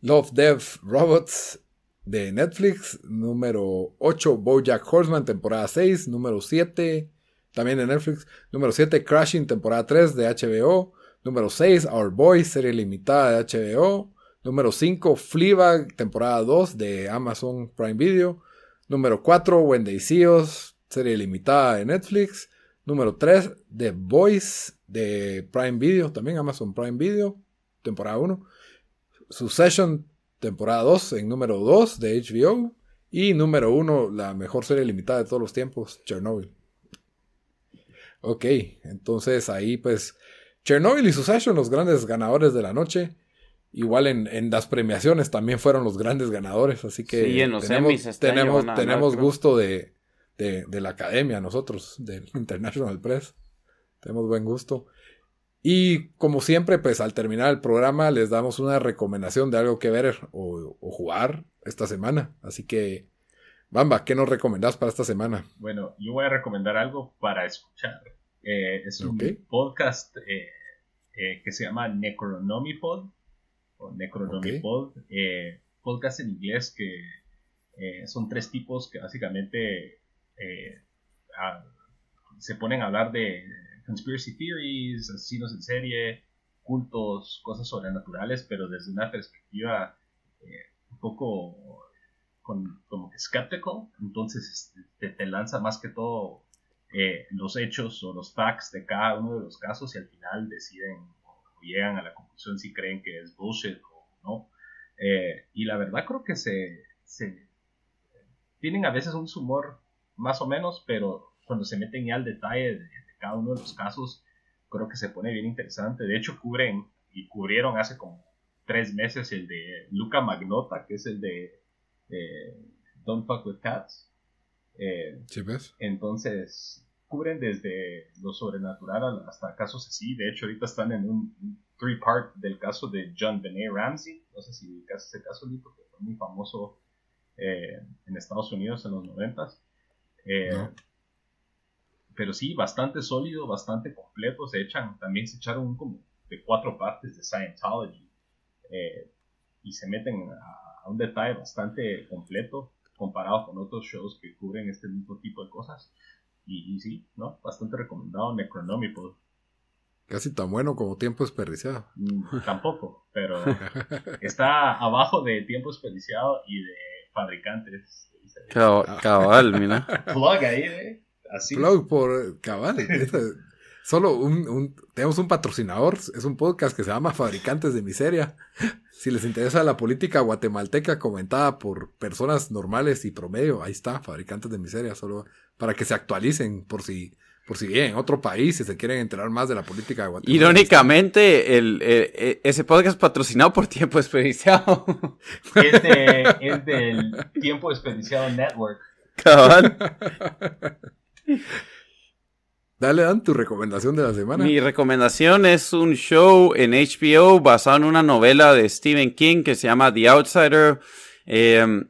Love, Death, Robots de Netflix, número 8 Bojack Horseman, temporada 6, número 7 también de Netflix, número 7 Crashing, temporada 3 de HBO, número 6 Our Boys, serie limitada de HBO, número 5 Fleabag, temporada 2 de Amazon Prime Video, Número 4, When They See Us, serie limitada de Netflix. Número 3, The Voice de Prime Video, también Amazon Prime Video, temporada 1. Succession, temporada 2, en número 2 de HBO. Y número 1, la mejor serie limitada de todos los tiempos, Chernobyl. Ok, entonces ahí pues Chernobyl y Succession, los grandes ganadores de la noche. Igual en, las premiaciones también fueron los grandes ganadores, así que sí, en los tenemos, este tenemos, tenemos gusto de, de, la academia nosotros, del <laughs> International Press. Tenemos buen gusto. Y como siempre, pues al terminar el programa les damos una recomendación de algo que ver o, jugar esta semana. Así que, Bamba, ¿qué nos recomendás para esta semana? Bueno, yo voy a recomendar algo para escuchar. Eh, es un podcast eh, eh, que se llama Necronomipod o Necronomipod, eh, podcast en inglés que eh, son tres tipos que básicamente eh, se ponen a hablar de conspiracy theories, asesinos en serie, cultos, cosas sobrenaturales, pero desde una perspectiva un poco con, como que skeptical, entonces este, te, lanza más que todo los hechos o los facts de cada uno de los casos y al final deciden llegan a la conclusión si creen que es bullshit o no. Eh, y la verdad creo que se, tienen a veces un humor más o menos, pero cuando se meten ya al detalle de, cada uno de los casos, creo que se pone bien interesante. De hecho, cubren y cubrieron hace como tres meses el de Luca Magnota, que es el de Don't Fuck with Cats. Eh, ¿Sí ves? Entonces, cubren desde lo sobrenatural hasta casos así. De hecho, ahorita están en un three-part del caso de John Benet Ramsey. No sé si ese caso, Lito, que fue muy famoso eh, en Estados Unidos en los noventas. Eh, pero sí, bastante sólido, bastante completo. Se echan, también se echaron como de cuatro partes de Scientology. Eh, y se meten a, un detalle bastante completo comparado con otros shows que cubren este mismo tipo de cosas. Y, sí, ¿no? Bastante recomendado Necronomipod. Casi tan bueno como Tiempo Desperdiciado. Mm, tampoco, pero <laughs> está abajo de Tiempo Desperdiciado y de Fabricantes. Cabal, mira. <laughs> Plug ahí, ¿eh? Así. Plug por cabal. Solo un, tenemos un patrocinador, es un podcast que se llama Fabricantes de Miseria. Si les interesa la política guatemalteca comentada por personas normales y promedio, ahí está, Fabricantes de Miseria, solo para que se actualicen por si por si bien en otro país y se quieren enterar más de la política de Guatemala. Irónicamente, el, e, ese podcast patrocinado por Tiempo Desperdiciado. <laughs> Es, <laughs> es del Tiempo Desperdiciado Network. Cabal. <laughs> Dale, Dan, tu recomendación de la semana. Mi recomendación es un show en HBO basado en una novela de Stephen King que se llama The Outsider. Em,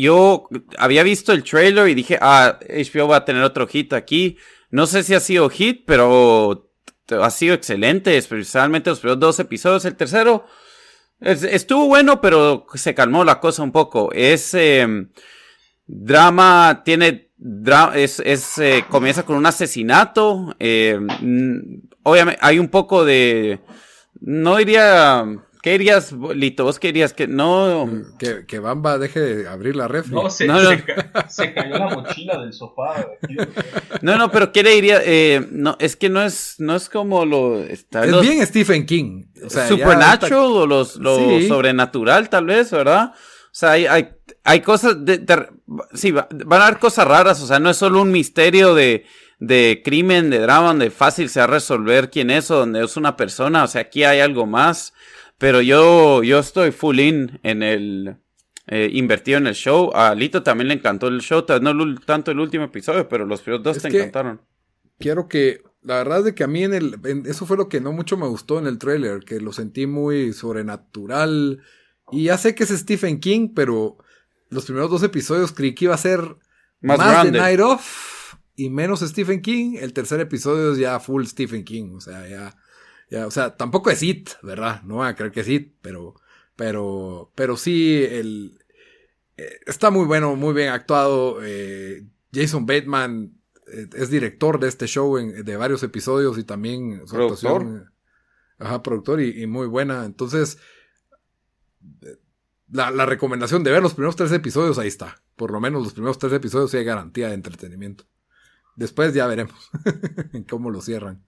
yo había visto el trailer y dije, ah, HBO va a tener otro hit aquí. No sé si ha sido hit, pero ha sido excelente, especialmente los primeros dos episodios. El tercero estuvo bueno, pero se calmó la cosa un poco. Es em, drama, tiene es, es eh, comienza con un asesinato. Eh, obviamente hay un poco de, no diría, ¿qué dirías, Lito? ¿Vos querías que no? Que, que Bamba deje de abrir la refri. No, se, se, cayó la mochila del sofá. no, no, pero ¿qué le diría? Eh, no, es que no es, no es como lo... Está, es bien Stephen King. Supernatural o los, lo sobrenatural tal vez, ¿verdad? O sea, hay, hay, hay cosas, de, sí, van a haber cosas raras, o sea, no es solo un misterio de, de crimen, de drama, donde fácil se va a resolver quién es o donde es una persona, o sea, aquí hay algo más, pero yo, yo estoy full in en el, eh, invertido en el show, a Lito también le encantó el show, no tanto el último episodio, pero los primeros dos te encantaron. Quiero que, la verdad es de que a mí en el, eso fue lo que no mucho me gustó en el trailer, que lo sentí muy sobrenatural, y ya sé que es Stephen King, pero los primeros dos episodios creí que iba a ser más, de Night Off y menos Stephen King. El tercer episodio es ya full Stephen King. O sea, ya, ya, o sea, tampoco es It, ¿verdad? No van a creer que es It, pero, pero, pero sí, el, eh, está muy bueno, muy bien actuado. Eh, Jason Bateman eh, es director de este show de varios episodios y también su productor. ajá, productor y, y, muy buena. Entonces, la, la, recomendación de ver los primeros tres episodios, ahí está. Por lo menos los primeros tres episodios sí hay garantía de entretenimiento. Después ya veremos <laughs> cómo lo cierran.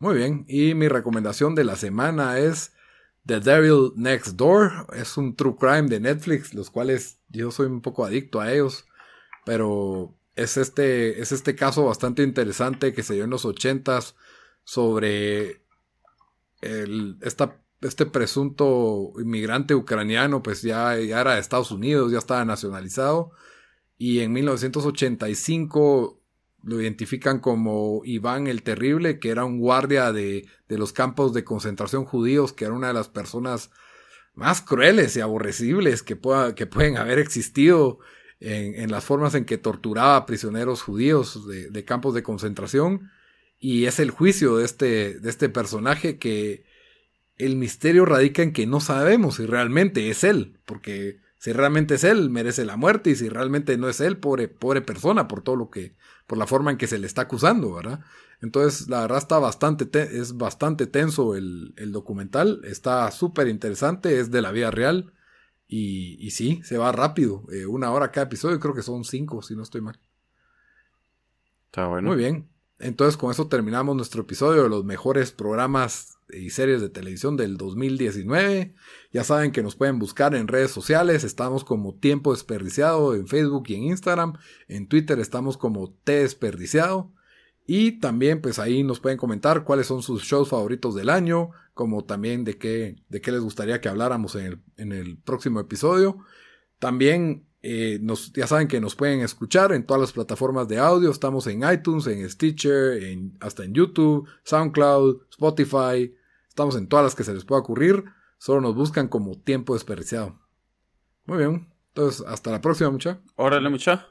Muy bien, y mi recomendación de la semana es The Devil Next Door. Es un true crime de Netflix, los cuales yo soy un poco adicto a ellos, pero es este, es este caso bastante interesante que se dio en los ochentas sobre el, este presunto inmigrante ucraniano, pues ya, ya era de Estados Unidos, ya estaba nacionalizado. Y en 1985 lo identifican como Iván el Terrible, que era un guardia de, de, los campos de concentración judíos, que era una de las personas más crueles y aborrecibles que, pueda, que pueden haber existido en, en, las formas en que torturaba a prisioneros judíos de, de, campos de concentración. Y es el juicio de este, de este personaje que el misterio radica en que no sabemos si realmente es él, porque si realmente es él, merece la muerte, y si realmente no es él, pobre, pobre persona, por todo lo que, por la forma en que se le está acusando, ¿verdad? Entonces, la verdad está bastante, es bastante tenso el, el documental, está súper interesante, es de la vida real, y, y sí, se va rápido, eh, una hora cada episodio, creo que son cinco, si no estoy mal. Está bueno. Muy bien. Entonces, con eso terminamos nuestro episodio de los mejores programas y series de televisión del 2019. Ya saben que nos pueden buscar en redes sociales. Estamos como Tiempo Desperdiciado en Facebook y en Instagram. En Twitter estamos como T Desperdiciado. Y también pues ahí nos pueden comentar cuáles son sus shows favoritos del año, como también de qué, de qué les gustaría que habláramos en el, en el próximo episodio. También eh, nos, ya saben que nos pueden escuchar en todas las plataformas de audio. Estamos en iTunes, en Stitcher, en, hasta en YouTube, SoundCloud, Spotify, Estamos en todas las que se les pueda ocurrir. Solo nos buscan como tiempo desperdiciado. Muy bien. Entonces, hasta la próxima, mucha. Órale, mucha.